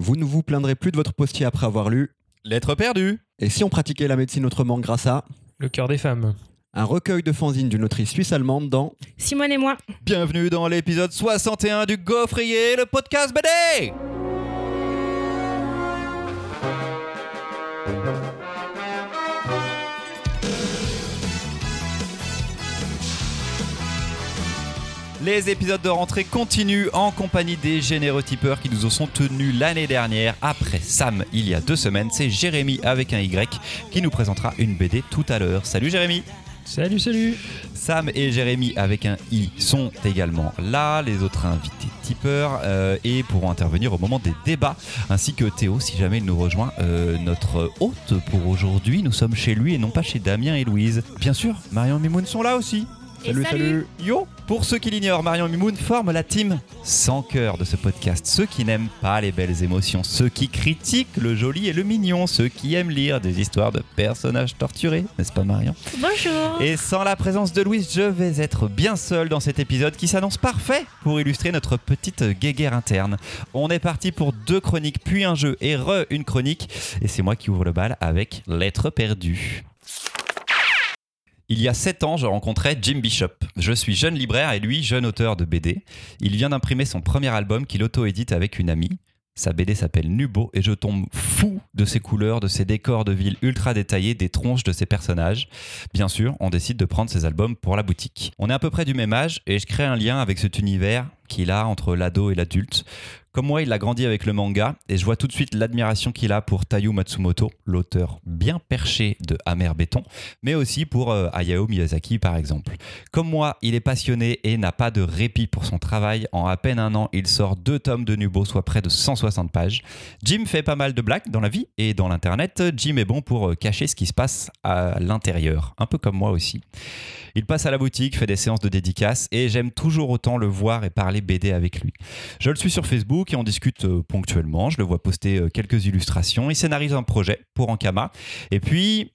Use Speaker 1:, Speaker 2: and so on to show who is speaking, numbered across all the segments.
Speaker 1: Vous ne vous plaindrez plus de votre postier après avoir lu.
Speaker 2: Lettre perdue.
Speaker 1: Et si on pratiquait la médecine autrement grâce à
Speaker 3: Le cœur des femmes.
Speaker 1: un recueil de fanzines d'une autrice suisse-allemande dans
Speaker 4: Simone et moi.
Speaker 2: Bienvenue dans l'épisode 61 du Gaufrier, le podcast BD. Les épisodes de rentrée continuent en compagnie des généreux tipeurs qui nous en sont tenus l'année dernière. Après Sam, il y a deux semaines, c'est Jérémy avec un Y qui nous présentera une BD tout à l'heure. Salut Jérémy
Speaker 3: Salut, salut
Speaker 2: Sam et Jérémy avec un I sont également là, les autres invités tipeurs euh, et pourront intervenir au moment des débats, ainsi que Théo si jamais il nous rejoint, euh, notre hôte pour aujourd'hui. Nous sommes chez lui et non pas chez Damien et Louise. Bien sûr, Marion et Mimoun sont là aussi.
Speaker 4: Et salut.
Speaker 2: Yo Pour ceux qui l'ignorent, Marion Mimoun forment la team sans cœur de ce podcast. Ceux qui n'aiment pas les belles émotions, ceux qui critiquent le joli et le mignon, ceux qui aiment lire des histoires de personnages torturés, n'est-ce pas Marion?
Speaker 4: Bonjour.
Speaker 2: et sans la présence de Louise, je vais être bien seul dans cet épisode qui s'annonce parfait pour illustrer notre petite guéguerre interne. On est parti pour deux chroniques, puis un jeu et re une chronique. Et c'est moi qui ouvre le bal avec Lettre perdue. Il y a 7 ans, je rencontrais Jim Bishop. Je suis jeune libraire et lui, jeune auteur de BD. Il vient d'imprimer son premier album qu'il auto-édite avec une amie. Sa BD s'appelle Nubo et je tombe fou de ses couleurs, de ses décors de ville ultra détaillés, des tronches de ses personnages. Bien sûr, on décide de prendre ses albums pour la boutique. On est à peu près du même âge et je crée un lien avec cet univers qu'il a entre l'ado et l'adulte. Comme moi, il a grandi avec le manga et je vois tout de suite l'admiration qu'il a pour Taiyo Matsumoto, l'auteur bien perché de Amer Béton, mais aussi pour euh, Hayao Miyazaki par exemple. Comme moi, il est passionné et n'a pas de répit pour son travail. En à peine un an, il sort deux tomes de Nubo, soit près de 160 pages. Jim fait pas mal de blagues dans la vie et dans l'internet. Jim est bon pour euh, cacher ce qui se passe à l'intérieur, un peu comme moi aussi. Il passe à la boutique, fait des séances de dédicaces et j'aime toujours autant le voir et parler BD avec lui. Je le suis sur Facebook et on discute euh, ponctuellement. Je le vois poster euh, quelques illustrations. Il scénarise un projet pour Ankama. Et puis.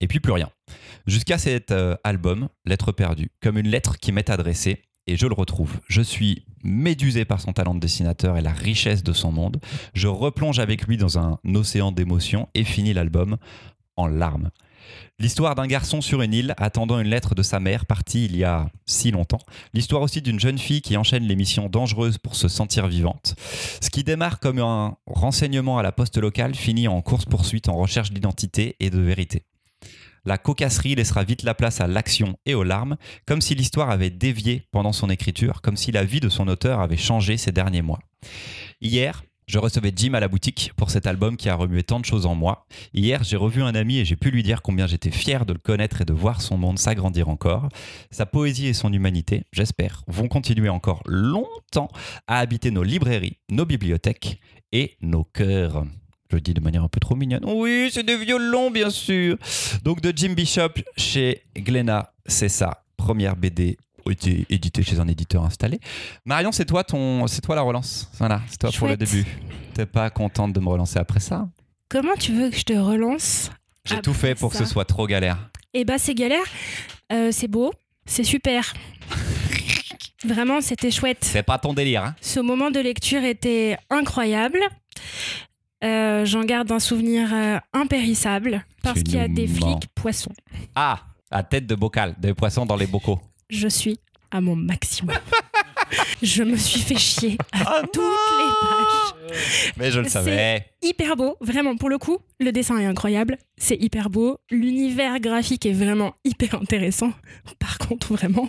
Speaker 2: Et puis plus rien. Jusqu'à cet euh, album, Lettre perdue, comme une lettre qui m'est adressée. Et je le retrouve. Je suis médusé par son talent de dessinateur et la richesse de son monde. Je replonge avec lui dans un océan d'émotions et finis l'album en larmes. L'histoire d'un garçon sur une île attendant une lettre de sa mère partie il y a si longtemps. L'histoire aussi d'une jeune fille qui enchaîne les missions dangereuses pour se sentir vivante. Ce qui démarre comme un renseignement à la poste locale finit en course-poursuite en recherche d'identité et de vérité. La cocasserie laissera vite la place à l'action et aux larmes, comme si l'histoire avait dévié pendant son écriture, comme si la vie de son auteur avait changé ces derniers mois. Hier, je recevais Jim à la boutique pour cet album qui a remué tant de choses en moi. Hier, j'ai revu un ami et j'ai pu lui dire combien j'étais fier de le connaître et de voir son monde s'agrandir encore. Sa poésie et son humanité, j'espère, vont continuer encore longtemps à habiter nos librairies, nos bibliothèques et nos cœurs. Je le dis de manière un peu trop mignonne. Oui, c'est des violons, bien sûr. Donc de Jim Bishop chez Glénat, c'est ça. Première BD été édité chez un éditeur installé. Marion, c'est toi ton, c'est toi la relance. Voilà, c'est toi pour le début. T'es pas contente de me relancer après ça
Speaker 4: Comment tu veux que je te relance
Speaker 2: J'ai tout fait pour que ce soit trop galère.
Speaker 4: Eh bah c'est galère. Euh, c'est beau. C'est super. Vraiment, c'était chouette.
Speaker 2: C'est pas ton délire, hein
Speaker 4: Ce moment de lecture était incroyable. Euh, J'en garde un souvenir euh, impérissable parce qu'il y a des flics poissons.
Speaker 2: Ah, à tête de bocal, des poissons dans les bocaux.
Speaker 4: Je suis à mon maximum. je me suis fait chier à
Speaker 2: Ah
Speaker 4: toutes les pages.
Speaker 2: Mais je le savais.
Speaker 4: hyper beau, vraiment pour le coup. Le dessin est incroyable, c'est hyper beau. L'univers graphique est vraiment hyper intéressant. Par contre, vraiment,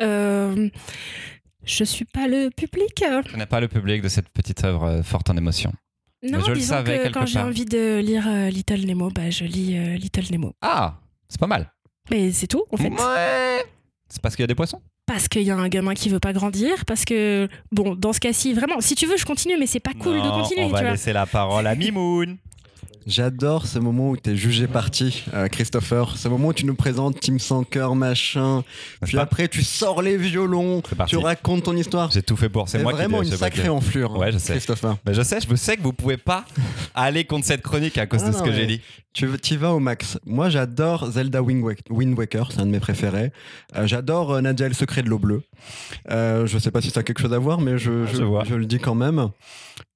Speaker 4: euh, je suis pas le public.
Speaker 2: Je n'ai pas le public de cette petite œuvre euh, forte en émotion.
Speaker 4: Non,
Speaker 2: je le
Speaker 4: disons
Speaker 2: savais
Speaker 4: que quand j'ai envie de lire euh, Little Nemo, bah, je lis euh, Little Nemo.
Speaker 2: Ah, c'est pas mal.
Speaker 4: Mais c'est tout, en fait.
Speaker 2: Ouais. C'est parce qu'il y a des poissons?
Speaker 4: Parce qu'il y a un gamin qui veut pas grandir, parce que, bon, dans ce cas-ci, vraiment, si tu veux, je continue, mais c'est pas cool de continuer,
Speaker 2: On
Speaker 4: tu
Speaker 2: va
Speaker 4: vois.
Speaker 2: laisser la parole à Mimoun.
Speaker 1: J'adore ce moment où tu es jugé parti, euh, Christopher. Ce moment où tu nous présentes Team Sanker, machin. Puis
Speaker 2: pas
Speaker 1: après, tu sors les violons, tu racontes ton histoire.
Speaker 2: J'ai tout fait pour. C'est moi
Speaker 1: vraiment
Speaker 2: qui
Speaker 1: une
Speaker 2: c'est pas
Speaker 1: sacrée enflure,
Speaker 2: Ouais, je sais.
Speaker 1: Christopher.
Speaker 2: Mais je sais, je sais que vous pouvez pas aller contre cette chronique à cause
Speaker 1: Ah
Speaker 2: de ce que j'ai dit.
Speaker 1: Tu y vas au max. Moi, j'adore Zelda Wind Wak- Wind Waker, c'est un de mes préférés. Euh, j'adore euh, Nadia le secret de l'eau bleue. Euh, je sais pas si ça a quelque chose à voir, mais je,
Speaker 2: Ah,
Speaker 1: je,
Speaker 2: je vois.
Speaker 1: je le dis quand même.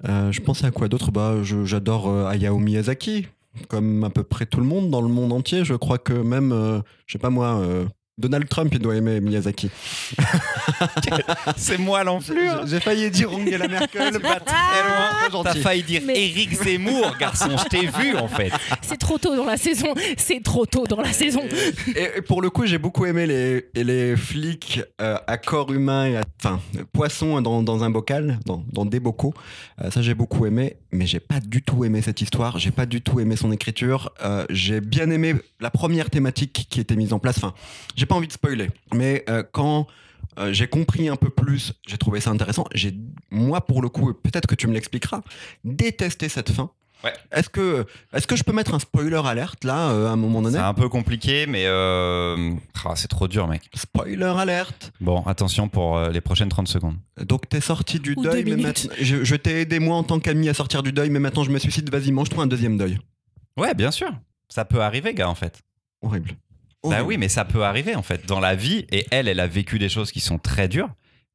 Speaker 1: Je pensais à quoi d'autre? Bah, J'adore Hayao Miyazaki, comme à peu près tout le monde dans le monde entier. Je crois que même, euh, je sais pas moi, euh, Donald Trump, il doit aimer Miyazaki.
Speaker 2: C'est moi l'enflure.
Speaker 1: J'ai failli dire Angela Merkel, pas très loin.
Speaker 2: T'as failli dire
Speaker 4: Mais-
Speaker 2: Éric Zemmour, garçon. Je t'ai vu en fait.
Speaker 4: C'est trop tôt dans la saison. C'est trop tôt dans la saison.
Speaker 1: Et, et pour le coup, j'ai beaucoup aimé les, les flics euh, à corps humain, et à- enfin, poissons dans, dans un bocal, dans, dans des bocaux. Euh, ça, j'ai beaucoup aimé, mais j'ai pas du tout aimé cette histoire. J'ai pas du tout aimé son écriture. Euh, j'ai bien aimé la première thématique qui était mise en place. Enfin, j'ai pas envie de spoiler, mais euh, quand euh, j'ai compris un peu plus, j'ai trouvé ça intéressant. J'ai, moi, pour le coup, et peut-être que tu me l'expliqueras, détesté cette fin.
Speaker 2: Ouais.
Speaker 1: Est-ce que, est-ce que je peux mettre un spoiler alerte là, euh, à un moment donné?
Speaker 2: C'est un peu compliqué, mais euh... ah, c'est trop dur, mec.
Speaker 1: Spoiler alerte.
Speaker 2: Bon, attention pour euh, les prochaines 30 secondes.
Speaker 1: Donc t'es sorti du
Speaker 4: Ou
Speaker 1: deuil, mais maintenant, je, je t'ai aidé moi en tant qu'ami à sortir du deuil, mais maintenant je me suicide. Vas-y, mange-toi un deuxième deuil.
Speaker 2: Ouais, bien sûr. Ça peut arriver, gars, en fait.
Speaker 1: Horrible.
Speaker 2: Bah oui, mais ça peut arriver, en fait, dans la vie. Et elle, elle a vécu des choses qui sont très dures.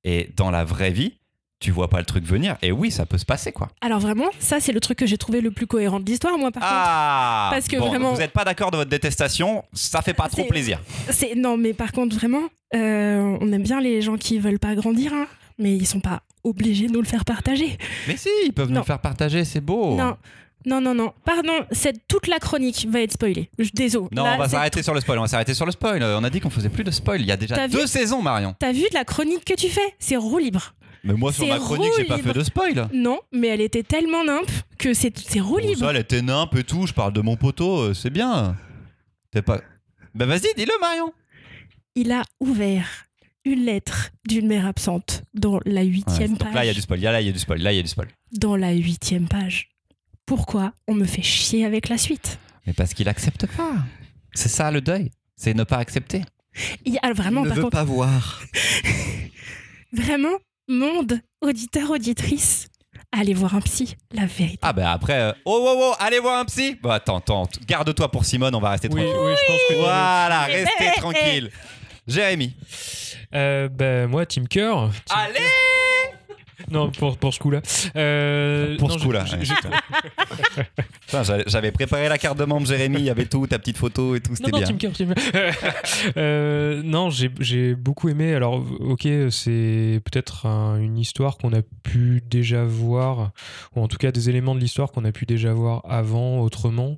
Speaker 2: Et dans la vraie vie, tu vois pas le truc venir. Et oui, ça peut se passer, quoi.
Speaker 4: Alors vraiment, ça c'est le truc que j'ai trouvé le plus cohérent de l'histoire, moi par
Speaker 2: Ah
Speaker 4: Parce que
Speaker 2: Bon,
Speaker 4: vraiment-
Speaker 2: Vous n'êtes pas d'accord de votre détestation, ça fait pas trop plaisir.
Speaker 4: contre. C'est non, mais par contre vraiment, euh, on aime bien les gens qui veulent pas grandir, hein, mais ils sont pas obligés de nous le faire partager.
Speaker 2: Mais si, ils peuvent nous le faire partager, c'est beau.
Speaker 4: Non. Non, non, non. Pardon, cette, toute la chronique va être spoilée. Je- Désolé.
Speaker 2: Non,
Speaker 4: Là,
Speaker 2: on va s'arrêter sur le spoil. On va s'arrêter sur le spoil. On a dit qu'on faisait plus de spoil. Il y a déjà
Speaker 4: vu
Speaker 2: deux saisons, Marion.
Speaker 4: T'as vu la chronique que tu fais? C'est roue libre.
Speaker 2: Mais moi, sur ma chronique, j'ai pas fait de spoil.
Speaker 4: Non, mais elle était tellement nimpe que c'est roue
Speaker 2: Bon,
Speaker 4: libre.
Speaker 2: ça, elle était nimpe et tout. Je parle de mon poteau, euh, c'est bien. T'es pas. Bah vas-y, dis-le, Marion.
Speaker 4: Il a ouvert une lettre d'une mère absente dans la
Speaker 2: Ouais,
Speaker 4: huitième
Speaker 2: donc là, il y a
Speaker 4: page.
Speaker 2: du spoil. Là, il y a du spoil. Là, il y a du spoil.
Speaker 4: Dans la huitième page. Pourquoi on me fait chier avec la suite
Speaker 2: Mais parce qu'il accepte pas. C'est ça le deuil. C'est ne pas accepter.
Speaker 4: Il y a vraiment,
Speaker 1: Il ne
Speaker 4: par
Speaker 1: veut
Speaker 4: contre,
Speaker 1: pas voir.
Speaker 4: vraiment, monde, auditeur, auditrice, allez voir un psy, la vérité.
Speaker 2: Ah bah après, euh, oh, oh, oh, allez voir un psy. Bon, attends, attends, garde-toi pour Simone, on va rester
Speaker 3: Oui,
Speaker 2: tranquille.
Speaker 3: oui, je pense que.
Speaker 2: Voilà,
Speaker 4: Eh,
Speaker 2: restez
Speaker 4: eh, eh.
Speaker 2: tranquille. Jérémy.
Speaker 3: Euh, bah, moi, Team Cœur. Team-
Speaker 2: Allez
Speaker 3: Non, pour, pour ce coup-là. Euh,
Speaker 2: Pour
Speaker 3: non,
Speaker 2: ce coup-là, ouais. j'avais- préparé la carte de membre Jérémy, il y avait tout, ta petite photo et tout, c'était
Speaker 3: non,
Speaker 2: bien.
Speaker 3: Team Euh, non, j'ai beaucoup aimé. Alors, ok, c'est peut-être un- une histoire qu'on a pu déjà voir, ou en tout cas des éléments de l'histoire qu'on a pu déjà voir avant, autrement.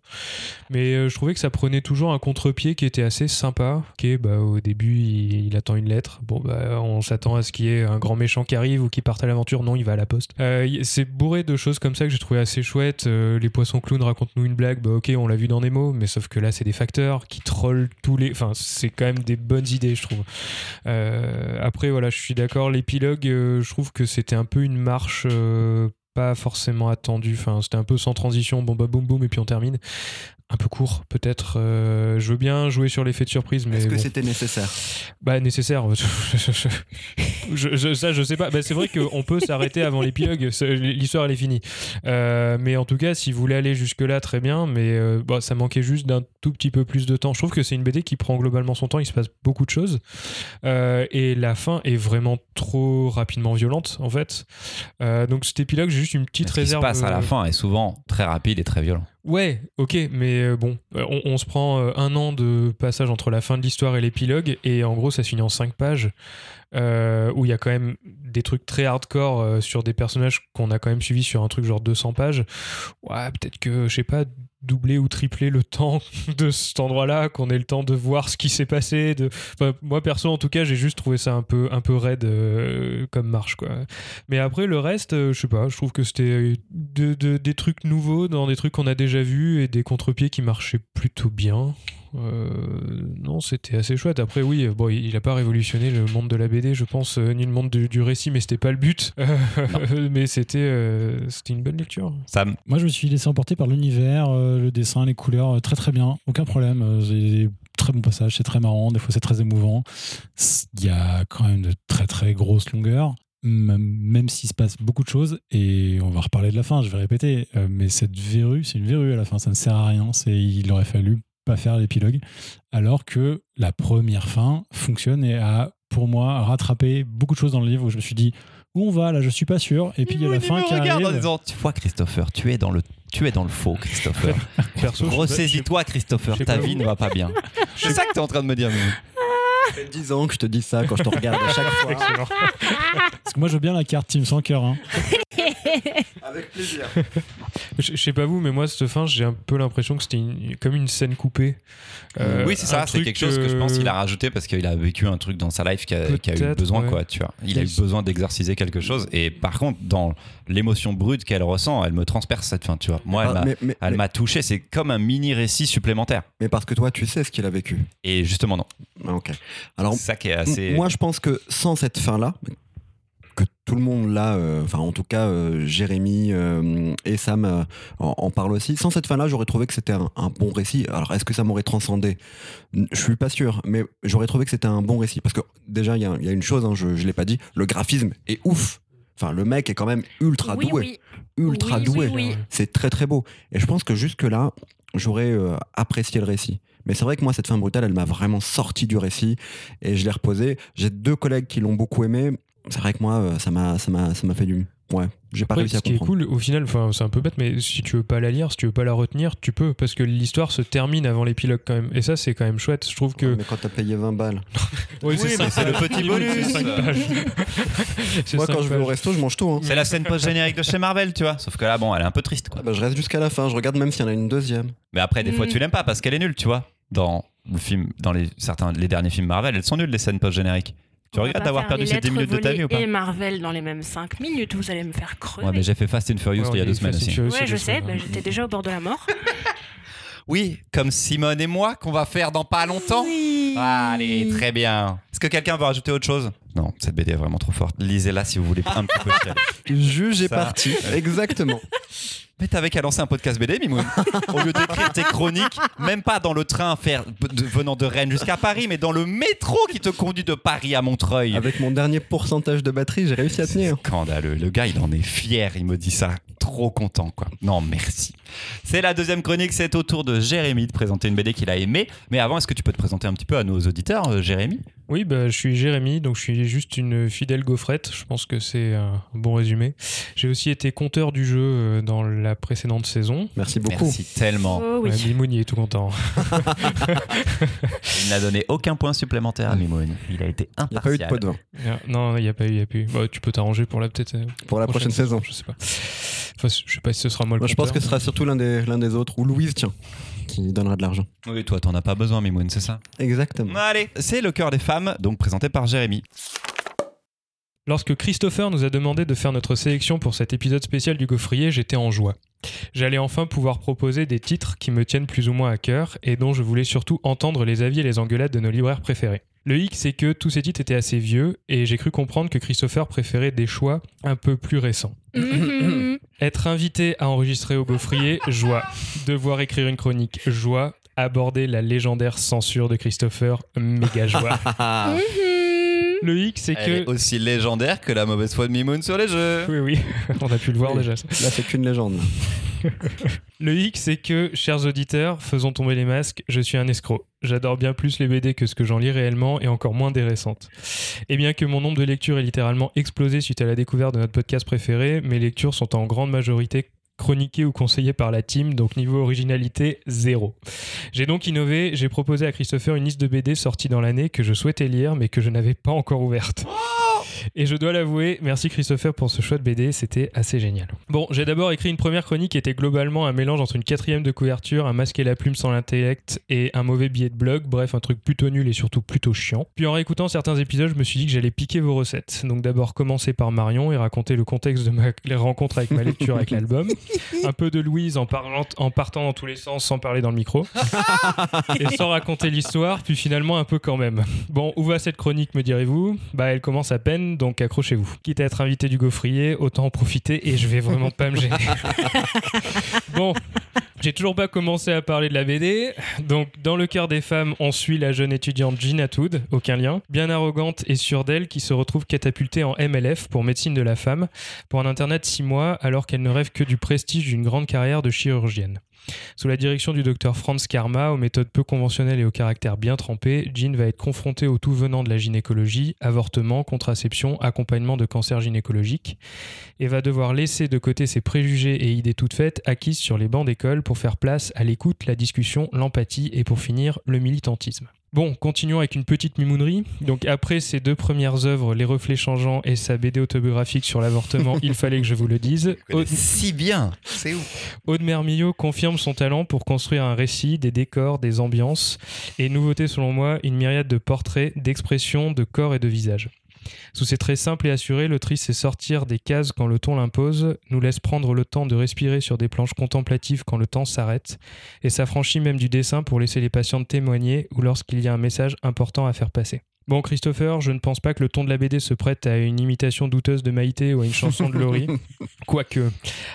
Speaker 3: Mais euh, je trouvais que ça prenait toujours un contre-pied qui était assez sympa. Ok, bah, au début, il, il attend une lettre. Bon, bah, on s'attend à ce qu'il y ait un grand méchant qui arrive ou qui parte à l'aventure. Non, il va à la poste. Euh, c'est bourré de choses comme ça que j'ai trouvé assez chouette. Euh, les poissons clowns racontent-nous une blague. Bah, ok, on l'a vu dans Nemo, mais sauf que là, c'est des facteurs qui trollent tous les. Enfin, c'est quand même des bonnes idées, je trouve. Euh, après, voilà, je suis d'accord. L'épilogue, euh, je trouve que c'était un peu une marche. euh, pas forcément attendue, enfin c'était un peu sans transition, bon bah boum boum et puis on termine. Un peu court peut-être. Euh, je veux bien jouer sur l'effet de surprise, mais
Speaker 1: Est-ce que
Speaker 3: bon.
Speaker 1: c'était nécessaire?
Speaker 3: Bah nécessaire. je, je- ça je sais pas. Bah, c'est vrai qu'on peut s'arrêter avant l'épilogue. L'histoire elle est finie. Euh, mais en tout cas, si vous voulez aller jusque là, très bien. Mais euh, bah, ça manquait juste d'un tout petit peu plus de temps. Je trouve que c'est une BD qui prend globalement son temps. Il se passe beaucoup de choses. Euh, et la fin est vraiment trop rapidement violente en fait. Donc cet épilogue, j'ai juste une petite
Speaker 2: Ce qui se
Speaker 3: réserve.
Speaker 2: passe à la fin est souvent très rapide et très violent.
Speaker 3: Ouais, ok, mais bon, on, on se prend un an de passage entre la fin de l'histoire et l'épilogue, et en gros, ça se finit en 5 pages, euh, où il y a quand même des trucs très hardcore euh, sur des personnages qu'on a quand même suivis sur un truc genre 200 pages. Ouais, peut-être que, je sais pas, doubler ou tripler le temps de cet endroit-là, qu'on ait le temps de voir ce qui s'est passé. Moi, perso, en tout cas, j'ai juste trouvé ça un peu, un peu raide euh, comme marche, quoi. Mais après, le reste, euh, je sais pas, je trouve que c'était de- de- des trucs nouveaux dans des trucs qu'on a déjà vus et des contre-pieds qui marchaient plutôt bien. Euh, non, c'était assez chouette. Après, oui, bon, il n'a pas révolutionné le monde de la BD, je pense, euh, ni le monde du, du récit, mais c'était pas le but. mais c'était euh, c'était une bonne lecture.
Speaker 2: Sam,
Speaker 5: Moi, je me suis laissé emporter par l'univers, euh, le dessin, les couleurs, très très bien, aucun problème. Euh, J'ai des très bons passages, c'est très marrant, des fois c'est très émouvant. Il y a quand même de très très grosses longueurs, même s'il se passe beaucoup de choses, et on va reparler de la fin, je vais répéter, mais cette verrue, c'est une verrue à la fin, ça ne sert à rien, c'est il aurait fallu pas faire l'épilogue, alors que la première fin fonctionne et a, pour moi, rattrapé beaucoup de choses dans le livre où je me suis dit, où on va là, je suis pas sûr, et puis il y a la fin qui
Speaker 2: regarde en
Speaker 5: arrive.
Speaker 2: disant Tu vois, Christopher, tu es dans le, tu es dans le faux, Christopher. Ressaisis-toi, Christopher, ta vie ne va pas bien. C'est ça que tu es en train de me dire.
Speaker 1: Ça fait 10 ans que je te dis ça quand je te regarde à chaque fois.
Speaker 5: Parce que moi, je veux bien la carte Team sans cœur. hein.
Speaker 1: Avec plaisir.
Speaker 3: Je je sais pas vous, mais moi, cette fin, j'ai un peu l'impression que c'était une- comme une scène coupée. Euh,
Speaker 2: oui, c'est ça, c'est quelque chose que je pense
Speaker 3: euh,
Speaker 2: qu'il a rajouté parce qu'il a vécu un truc dans sa life qui a, eu besoin,
Speaker 3: ouais.
Speaker 2: quoi, tu vois. Il a eu besoin d'exorciser quelque chose. Et par contre, dans l'émotion brute qu'elle ressent, elle me transperce cette fin, tu vois. Moi, elle
Speaker 1: Ah,
Speaker 2: m'a- touché. C'est comme un mini récit supplémentaire.
Speaker 1: mais parce que toi, tu sais ce qu'il a vécu.
Speaker 2: Et justement, non.
Speaker 1: Ah, Ok. Alors,
Speaker 2: C'est ça qui est assez.
Speaker 1: Moi, je pense que sans cette fin-là, tout le monde là, euh, enfin en tout cas euh, Jérémy euh, et Sam en, en parlent aussi, sans cette fin-là, j'aurais trouvé que c'était un, un bon récit. Alors est-ce que ça m'aurait transcendé? Je suis pas sûr, mais j'aurais trouvé que c'était un bon récit. Parce que déjà, il y, a- il y a une chose, hein, je, je l'ai pas dit, le graphisme est ouf. Enfin, le mec est quand même ultra
Speaker 4: oui,
Speaker 1: doué.
Speaker 4: oui.
Speaker 1: Ultra
Speaker 4: Oui,
Speaker 1: doué. C'est très très beau. Et je pense que jusque-là, j'aurais euh, apprécié le récit. Mais c'est vrai que moi, cette fin brutale, elle m'a vraiment sorti du récit et je l'ai reposé. J'ai deux collègues qui l'ont beaucoup aimé. C'est vrai que moi, euh, ça m'a, ça m'a, ça m'a fait du. Ouais, j'ai pas réussi à
Speaker 3: ce qui est
Speaker 1: comprendre.
Speaker 3: cool, au final, enfin, c'est un peu bête, mais si tu veux pas la lire, si tu veux pas la retenir, tu peux, parce que l'histoire se termine avant l'épilogue quand même. Et ça, c'est quand même chouette. Je trouve que.
Speaker 1: Ouais, mais quand t'as payé 20 balles.
Speaker 2: Oui, mais c'est le petit bonus.
Speaker 3: Pages.
Speaker 1: Moi, quand je vais au resto, je mange tout. hein.
Speaker 2: C'est la scène post-générique de chez Marvel, tu vois. Sauf que là, bon, elle est un peu triste, quoi.
Speaker 1: Ah bah, je reste jusqu'à la fin. Je regarde même s'il y en a une deuxième.
Speaker 2: Mais après, des fois,
Speaker 4: Mm.
Speaker 2: tu l'aimes pas parce qu'elle est nulle, tu vois. Dans le film, dans les certains, les derniers films Marvel, elles sont nulles les scènes post-génériques. Tu
Speaker 6: On
Speaker 2: regrettes d'avoir perdu ces 10 minutes de ta vie ou pas
Speaker 6: Et Marvel dans les mêmes 5 minutes, vous allez me faire crever.
Speaker 2: Ouais, mais j'ai fait Fast and Furious
Speaker 3: Ouais,
Speaker 2: il y a deux semaines aussi.
Speaker 3: Furious,
Speaker 6: Ouais, je sais, bah, j'étais déjà au bord de la mort.
Speaker 2: Oui, comme Simone et moi qu'on va faire dans pas longtemps. Allez, très bien. Est-ce que quelqu'un veut rajouter autre chose? Non, cette BD est vraiment trop forte. Lisez-la si vous voulez un petit peu.
Speaker 1: Juge est
Speaker 2: Ça.
Speaker 1: parti. Exactement.
Speaker 2: Mais t'avais qu'à lancer un podcast BD, Mimoun. Au lieu d'écrire tes chroniques, même pas dans le train faire, de- venant de Rennes jusqu'à Paris, mais dans le métro qui te conduit de Paris à Montreuil.
Speaker 1: Avec mon dernier pourcentage de batterie, j'ai réussi à tenir.
Speaker 2: Scandaleux. Le gars, il en est fier. Il me dit ça. Trop content, quoi. Non, merci. C'est la deuxième chronique. C'est au tour de Jérémy de présenter une BD qu'il a aimée. Mais avant, est-ce que tu peux te présenter un petit peu à nos auditeurs, euh, Jérémy?
Speaker 3: Oui, bah, je suis Jérémy, donc je suis juste une fidèle gaufrette. Je pense que c'est un bon résumé. J'ai aussi été conteur du jeu euh, dans la précédente saison.
Speaker 1: Merci beaucoup.
Speaker 2: Merci tellement.
Speaker 6: Oh oui.
Speaker 3: Ouais, Mimoun, il est tout content.
Speaker 2: Il n'a donné aucun point supplémentaire à Mimoun. Il a été
Speaker 1: Il n'y a pas eu de
Speaker 2: impartial.
Speaker 1: pot de vin
Speaker 3: non, il n'y a pas eu. il Y a pas eu. Bah, tu peux t'arranger pour la peut-être. euh,
Speaker 1: pour la prochaine saison.
Speaker 3: Je sais pas. Enfin, je sais pas si ce sera moi le
Speaker 1: Moi, je pense que ce sera surtout l'un des, l'un des autres, ou Louise, tiens, qui donnera de l'argent.
Speaker 2: Oui, toi, t'en as pas besoin, Mimoun, c'est ça?
Speaker 1: Exactement.
Speaker 2: Allez, c'est le cœur des femmes, donc présenté par Jérémy.
Speaker 3: Lorsque Christopher nous a demandé de faire notre sélection pour cet épisode spécial du Gaufrier, j'étais en joie. J'allais enfin pouvoir proposer des titres qui me tiennent plus ou moins à cœur et dont je voulais surtout entendre les avis et les engueulades de nos libraires préférés. Le hic, c'est que tous ces titres étaient assez vieux et j'ai cru comprendre que Christopher préférait des choix un peu plus récents.
Speaker 4: Mhm.
Speaker 3: Être invité à enregistrer au Gaufrier, joie. Devoir écrire une chronique, joie. Aborder la légendaire censure de Christopher, méga joie. Le hic, c'est
Speaker 2: Elle est
Speaker 3: que...
Speaker 2: aussi légendaire que la mauvaise foi de Mimoun sur les jeux.
Speaker 3: Oui, oui, on a pu le voir
Speaker 1: Oui.
Speaker 3: déjà. ça.
Speaker 1: Là, c'est qu'une légende.
Speaker 3: Le hic, c'est que, chers auditeurs, faisons tomber les masques, je suis un escroc. J'adore bien plus les BD que ce que j'en lis réellement et encore moins des récentes. Et bien que mon nombre de lectures ait littéralement explosé suite à la découverte de notre podcast préféré, mes lectures sont en grande majorité chroniquées ou conseillées par la team, donc niveau originalité, zéro. J'ai donc innové, j'ai proposé à Christopher une liste de BD sorties dans l'année que je souhaitais lire mais que je n'avais pas encore ouverte. Et je dois l'avouer, merci Christopher pour ce choix de BD, c'était assez génial. Bon, j'ai d'abord écrit une première chronique qui était globalement un mélange entre une quatrième de couverture, un masque et la plume sans l'intellect et un mauvais billet de blog, bref, un truc plutôt nul et surtout plutôt chiant. Puis en réécoutant certains épisodes, je me suis dit que j'allais piquer vos recettes. Donc d'abord commencer par Marion et raconter le contexte de ma les rencontres avec ma lecture avec l'album. Un peu de Louise en, parlant, en partant dans tous les sens sans parler dans le micro. et sans raconter l'histoire, puis finalement un peu quand même. Bon, où va cette chronique, me direz-vous? Bah, elle commence à peine, donc accrochez-vous. Quitte à être invité du gaufrier, autant en profiter et je vais vraiment pas me gêner. bon, j'ai toujours pas commencé à parler de la BD. Donc, dans le cœur des femmes, on suit la jeune étudiante Gina Tood, aucun lien, bien arrogante et sûre d'elle, qui se retrouve catapultée en MLF pour médecine de la femme, pour un internat de 6 mois, alors qu'elle ne rêve que du prestige d'une grande carrière de chirurgienne. Sous la direction du docteur Franz Karma, aux méthodes peu conventionnelles et au caractère bien trempé, Jean va être confrontée au tout venant de la gynécologie, avortement, contraception, accompagnement de cancer gynécologique, et va devoir laisser de côté ses préjugés et idées toutes faites acquises sur les bancs d'école pour faire place à l'écoute, la discussion, l'empathie et pour finir le militantisme. Bon, continuons avec une petite mimounerie. Donc après ces deux premières œuvres, Les reflets changeants et sa BD autobiographique sur l'avortement, il fallait que je vous le dise.
Speaker 2: Aude, si bien, c'est où
Speaker 3: Aude Mermillot confirme son talent pour construire un récit, des décors, des ambiances et nouveauté selon moi, une myriade de portraits, d'expressions, de corps et de visages. Sous ces traits simples et assurés, l'autrice sait sortir des cases quand le ton l'impose, nous laisse prendre le temps de respirer sur des planches contemplatives quand le temps s'arrête, et s'affranchit même du dessin pour laisser les patientes témoigner ou lorsqu'il y a un message important à faire passer. Bon, Christopher, je ne pense pas que le ton de la BD se prête à une imitation douteuse de Maïté ou à une chanson de Laurie. Quoique.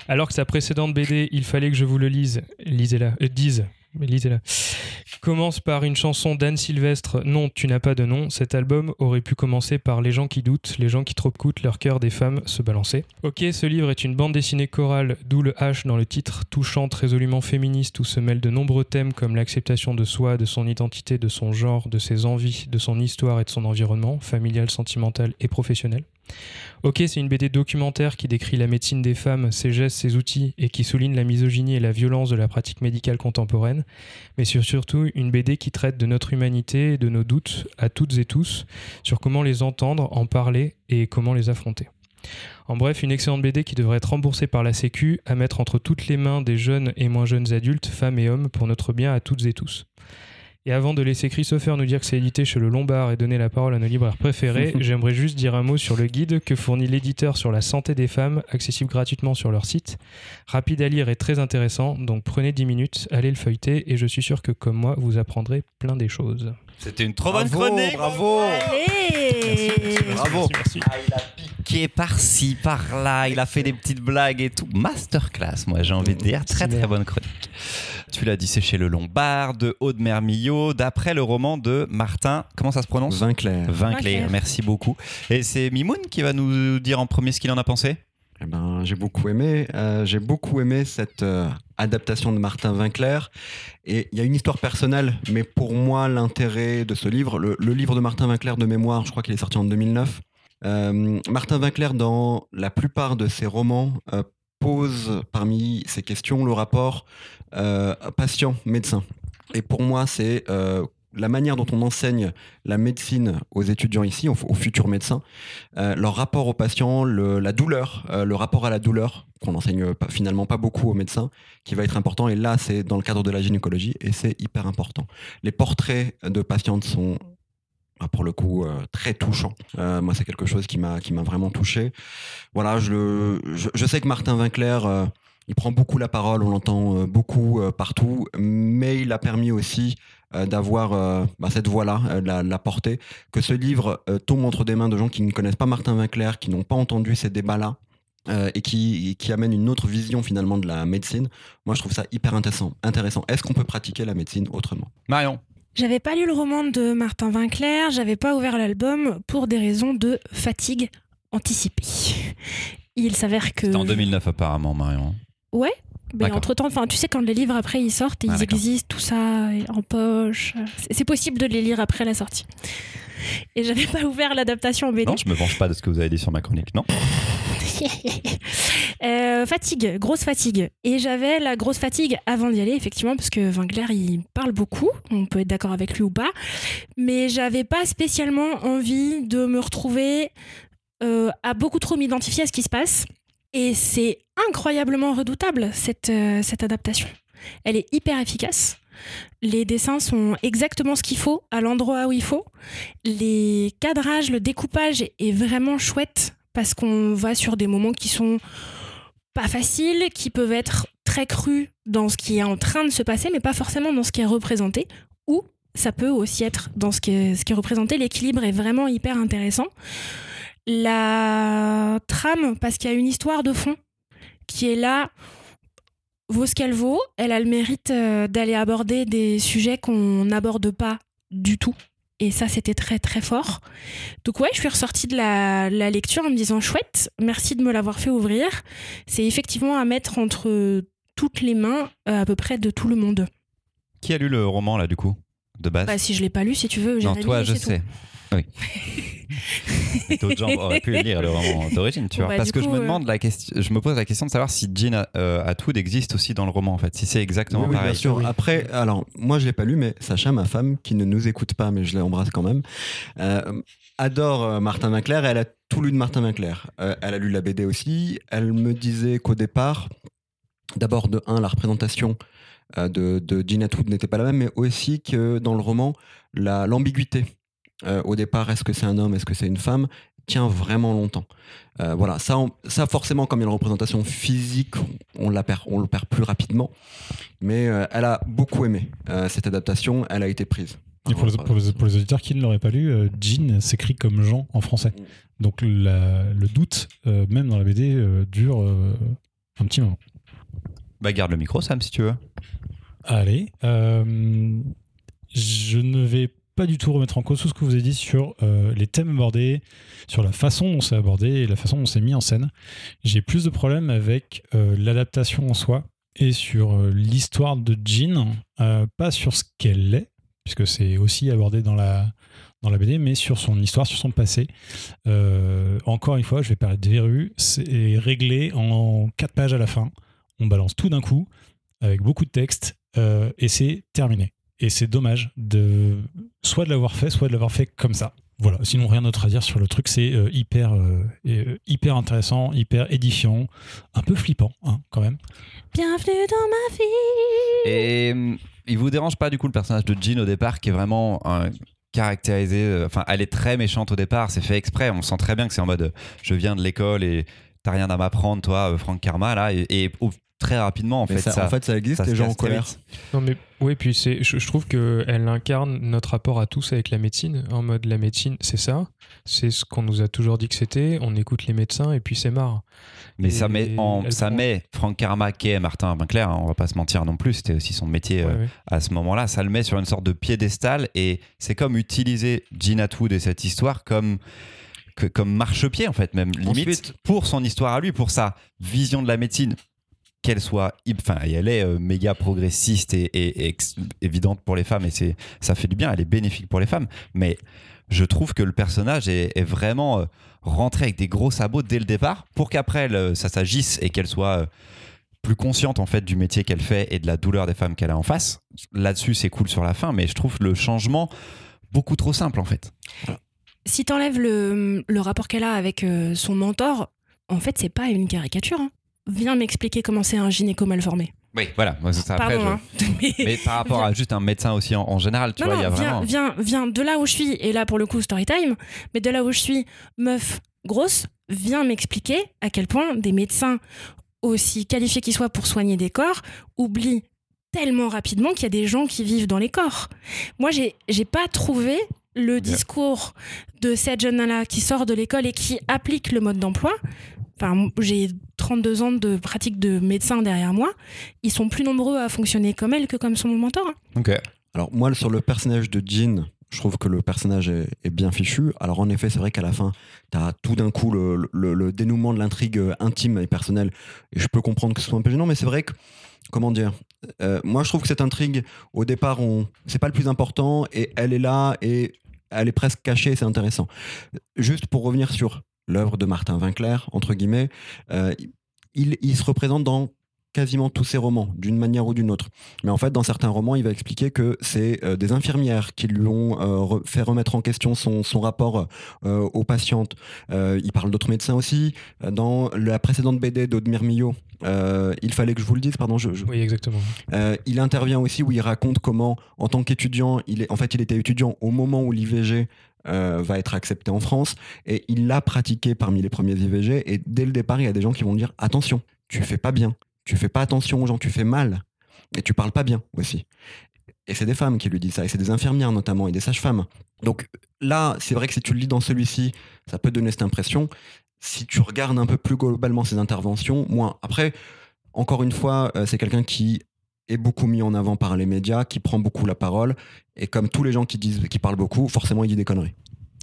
Speaker 3: Alors que sa précédente BD, Il fallait que je vous le lise, lisez-la, euh, dise, lisez-la. Commence par une chanson d'Anne Sylvestre, Non, tu n'as pas de nom. Cet album aurait pu commencer par Les gens qui doutent, les gens qui trop coûtent leur cœur des femmes se balancer. Ok, ce livre est une bande dessinée chorale, d'où le H dans le titre, touchante, résolument féministe, où se mêlent de nombreux thèmes comme l'acceptation de soi, de son identité, de son genre, de ses envies, de son histoire et de son environnement, familial, sentimental et professionnel. Ok, c'est une BD documentaire qui décrit la médecine des femmes, ses gestes, ses outils et qui souligne la misogynie et la violence de la pratique médicale contemporaine, mais sur surtout une BD qui traite de notre humanité et de nos doutes à toutes et tous sur comment les entendre, en parler et comment les affronter. En bref, une excellente BD qui devrait être remboursée par la Sécu, à mettre entre toutes les mains des jeunes et moins jeunes adultes, femmes et hommes, pour notre bien à toutes et tous. Et avant de laisser Christopher nous dire que c'est édité chez le Lombard et donner la parole à nos libraires préférés, j'aimerais juste dire un mot sur le guide que fournit l'éditeur sur la santé des femmes, accessible gratuitement sur leur site. Rapide à lire et très intéressant, donc prenez 10 minutes, allez le feuilleter et je suis sûr que comme moi, vous apprendrez plein des choses.
Speaker 2: C'était une trop bonne
Speaker 1: Bravo,
Speaker 2: chronique
Speaker 1: bravo.
Speaker 4: Allez
Speaker 1: Bravo.
Speaker 3: Merci, merci.
Speaker 2: Ah, a piqué par-ci, par-là, il a fait des petites blagues et tout. Masterclass, moi j'ai envie de dire. Très très bonne chronique. Tu l'as dit, c'est chez Le Lombard, de Aude Mermillot, d'après le roman de Martin. Comment ça se prononce?
Speaker 1: Vinclair.
Speaker 2: Vinclair, merci beaucoup. Et c'est Mimoun qui va nous dire en premier ce qu'il en a pensé?
Speaker 1: Eh ben, j'ai beaucoup aimé. Euh, j'ai beaucoup aimé cette euh, adaptation de Martin Vinclair. Et il y a une histoire personnelle, mais pour moi, l'intérêt de ce livre, le, le livre de Martin Vinclair de mémoire, je crois qu'il est sorti en 2009. Martin Vinclair, dans la plupart de ses romans, euh, pose parmi ses questions le rapport euh, patient-médecin. Et pour moi, c'est euh, la manière dont on enseigne la médecine aux étudiants ici, aux, aux futurs médecins, leur rapport au patient, le- la douleur, le rapport à la douleur, qu'on enseigne pas- finalement pas beaucoup aux médecins, qui va être important. Et là, c'est dans le cadre de la gynécologie, et c'est hyper important. Les portraits de patientes sont pour le coup euh, très touchants. Euh, moi, c'est quelque chose qui m'a vraiment touché. Voilà, je, le- je, sais que Martin Vinclair, euh, il prend beaucoup la parole, on l'entend beaucoup partout, mais il a permis aussi d'avoir bah, cette voix-là, la, la portée, que ce livre tombe entre des mains de gens qui ne connaissent pas Martin Vinclair, qui n'ont pas entendu ces débats-là. et qui, qui amène une autre vision finalement de la médecine. Moi, je trouve ça hyper intéressant. intéressant. Est-ce qu'on peut pratiquer la médecine autrement?
Speaker 2: Marion
Speaker 4: J'avais pas lu le roman de Martin Vinclair, j'avais pas ouvert l'album pour des raisons de fatigue anticipée. Il s'avère que.
Speaker 2: C'était en 2009 apparemment, Marion.
Speaker 4: Mais
Speaker 2: D'accord.
Speaker 4: entre temps, enfin, tu sais, quand les livres après ils sortent, ils
Speaker 2: Ah,
Speaker 4: existent, tout ça, et en poche. C'est- C'est possible de les lire après la sortie. Et j'avais pas ouvert l'adaptation en BD.
Speaker 2: Non, je me venge pas de ce que vous avez dit sur ma chronique, non
Speaker 4: Euh, fatigue, grosse fatigue. Et j'avais la grosse fatigue avant d'y aller, effectivement, parce que Vinclair, il parle beaucoup. On peut être d'accord avec lui ou pas. Mais j'avais pas spécialement envie de me retrouver euh, à beaucoup trop m'identifier à ce qui se passe. Et c'est incroyablement redoutable, cette, euh, cette adaptation. Elle est hyper efficace. Les dessins sont exactement ce qu'il faut, à l'endroit où il faut. Les cadrages, le découpage est vraiment chouette parce qu'on va sur des moments qui sont pas faciles, qui peuvent être très crus dans ce qui est en train de se passer, mais pas forcément dans ce qui est représenté. Ou ça peut aussi être dans ce qui est, ce qui est représenté. L'équilibre est vraiment hyper intéressant. La trame, parce qu'il y a une histoire de fond qui est là, vaut ce qu'elle vaut. Elle a le mérite euh, d'aller aborder des sujets qu'on n'aborde pas du tout. Et ça, c'était très très fort. Donc ouais, je suis ressortie de la, la lecture en me disant chouette, merci de me l'avoir fait ouvrir. C'est effectivement à mettre entre toutes les mains euh, à peu près de tout le monde.
Speaker 2: Qui a lu le roman là du coup de base?
Speaker 4: Bah, si je l'ai pas lu, si tu veux,
Speaker 2: Non,
Speaker 4: Jérémy,
Speaker 2: toi, je
Speaker 4: tout.
Speaker 2: Oui. D'autres gens auraient pu lire le roman d'origine, tu vois.
Speaker 4: bah,
Speaker 2: Parce que je me
Speaker 4: euh,
Speaker 2: demande la question, je me pose la question de savoir si Jean euh, Atwood existe aussi dans le roman en fait, si c'est exactement
Speaker 1: Oui, oui,
Speaker 2: pareil.
Speaker 1: bien sûr. Après, alors, moi, je l'ai pas lu, mais Sacha, ma femme, qui ne nous écoute pas, mais je l'embrasse quand même, euh, adore Martin Winkler et elle a tout lu de Martin Winkler. Euh, elle a lu la BD aussi. Elle me disait qu'au départ, d'abord, de un, la représentation de, de Jean Atwood n'était pas la même, mais aussi que dans le roman, la- l'ambiguïté. Euh, au départ, est-ce que c'est un homme, est-ce que c'est une femme? Tient vraiment longtemps. Euh, voilà, ça, on- ça forcément, comme il y a une représentation physique, on, la perd, on le perd plus rapidement. Mais euh, elle a beaucoup aimé euh, cette adaptation, elle a été prise.
Speaker 5: Et pour les, pour les- pour les auditeurs qui ne l'auraient pas lu, euh, Jean s'écrit comme Jean en français. Donc la- le doute, euh, même dans la BD, euh, dure euh, un petit moment.
Speaker 2: Bah garde le micro Sam si tu veux.
Speaker 5: Allez, euh, je ne vais pas du tout remettre en cause tout ce que vous avez dit sur euh, les thèmes abordés, sur la façon dont c'est abordé et la façon dont c'est mis en scène. J'ai plus de problèmes avec euh, l'adaptation en soi et sur euh, l'histoire de Jean, pas sur ce qu'elle est, puisque c'est aussi abordé dans la, dans la BD, mais sur son histoire, sur son passé. Encore une fois, je vais parler de verrue, c'est réglé en quatre pages à la fin. On balance tout d'un coup, avec beaucoup de texte, et c'est terminé. Et c'est dommage de soit de l'avoir fait, soit de l'avoir fait comme ça. Voilà, sinon rien d'autre à dire sur le truc, c'est euh, hyper, euh, euh, hyper intéressant, hyper édifiant, un peu flippant hein, quand même.
Speaker 4: Bienvenue dans ma vie.
Speaker 2: Et il vous dérange pas du coup le personnage de Jean au départ qui est vraiment caractérisé, euh, enfin elle est très méchante au départ, c'est fait exprès, on sent très bien que c'est en mode je viens de l'école et t'as rien à m'apprendre toi euh, Franck Karma là et, et, au- très rapidement en
Speaker 1: Mais
Speaker 2: fait
Speaker 1: ça,
Speaker 2: ça,
Speaker 1: en fait, ça existe,
Speaker 2: ça
Speaker 1: les gens en colère.
Speaker 3: Non mais oui, puis c'est, je, je trouve que elle incarne notre rapport à tous avec la médecine. En mode la médecine, c'est ça, c'est ce qu'on nous a toujours dit que c'était. On écoute les médecins et puis c'est marre.
Speaker 2: Mais
Speaker 3: Et
Speaker 2: ça met, en, ça
Speaker 3: prend-
Speaker 2: met Franck Karma qui est Martin Winkler, hein, on va pas se mentir non plus, c'était aussi son métier euh,
Speaker 3: Ouais,
Speaker 2: à ce moment-là, ça le met sur une sorte de piédestal et c'est comme utiliser Jean Atwood et cette histoire comme que- comme marchepied en fait même limite
Speaker 1: Ensuite-
Speaker 2: pour son histoire à lui, pour sa vision de la médecine qu'elle soit enfin elle est euh, méga progressiste et, évidente pour les femmes et c'est ça fait du bien elle est bénéfique pour les femmes mais je trouve que le personnage est, vraiment euh, rentré avec des gros sabots dès le départ pour qu'après ça s'agisse et qu'elle soit euh, plus consciente en fait du métier qu'elle fait et de la douleur des femmes qu'elle a en face. Là-dessus, c'est cool sur la fin, mais je trouve le changement beaucoup trop simple en fait.
Speaker 4: Si t'enlèves le, le rapport qu'elle a avec son mentor, en fait, c'est pas une caricature. hein. Viens m'expliquer comment c'est un gynéco mal formé.
Speaker 2: Oui, voilà. Ça, après,
Speaker 4: Pardon,
Speaker 2: je-
Speaker 4: hein. Mais-
Speaker 2: Mais par rapport à juste un médecin aussi en, en général, tu
Speaker 4: non,
Speaker 2: vois, il y a vraiment.
Speaker 4: viens, viens de là où je suis, et là pour le coup, story time, mais de là où je suis, meuf grosse, viens m'expliquer à quel point des médecins, aussi qualifiés qu'ils soient pour soigner des corps, oublient tellement rapidement qu'il y a des gens qui vivent dans les corps. Moi, j'ai pas trouvé le discours de cette jeune-là qui sort de l'école et qui applique le mode d'emploi. Enfin, j'ai 32 ans de pratique de médecin derrière moi. Ils sont plus nombreux à fonctionner comme elle que comme son mentor. hein.
Speaker 2: Ok.
Speaker 1: Alors moi, sur le personnage de Jean, je trouve que le personnage est, est bien fichu. Alors en effet, c'est vrai qu'à la fin, tu as tout d'un coup le, le- le dénouement de l'intrigue euh, intime et personnelle. Et je peux comprendre que ce soit un peu gênant, mais c'est vrai que, comment dire, euh, moi je trouve que cette intrigue, au départ, on, c'est pas le plus important, et elle est là, et elle est presque cachée, et c'est intéressant. Juste pour revenir sur l'œuvre de Martin Winkler, entre guillemets, euh, il, il se représente dans quasiment tous ses romans, d'une manière ou d'une autre. Mais en fait, dans certains romans, il va expliquer que c'est euh, des infirmières qui lui ont euh, re- fait remettre en question son, son rapport aux patientes. Il parle d'autres médecins aussi. Dans la précédente BD d'Audemir Millot, il fallait que je vous le dise, pardon, je, je-
Speaker 3: Oui, exactement.
Speaker 1: il intervient aussi où il raconte comment, en tant qu'étudiant, il est, en fait, il était étudiant au moment où l'IVG euh, va être accepté en France, et il l'a pratiqué parmi les premiers IVG. Et dès le départ, il y a des gens qui vont dire attention, tu fais pas bien, tu fais pas attention aux gens, tu fais mal, et tu parles pas bien aussi. Et c'est des femmes qui lui disent ça, et c'est des infirmières notamment, et des sages-femmes. Donc là, c'est vrai que si tu le lis dans celui-ci, ça peut donner cette impression. Si tu regardes un peu plus globalement ses interventions, moins. Après, encore une fois, euh, c'est quelqu'un qui est beaucoup mis en avant par les médias, qui prend beaucoup la parole, et comme tous les gens qui disent, qui parlent beaucoup, forcément il dit des conneries.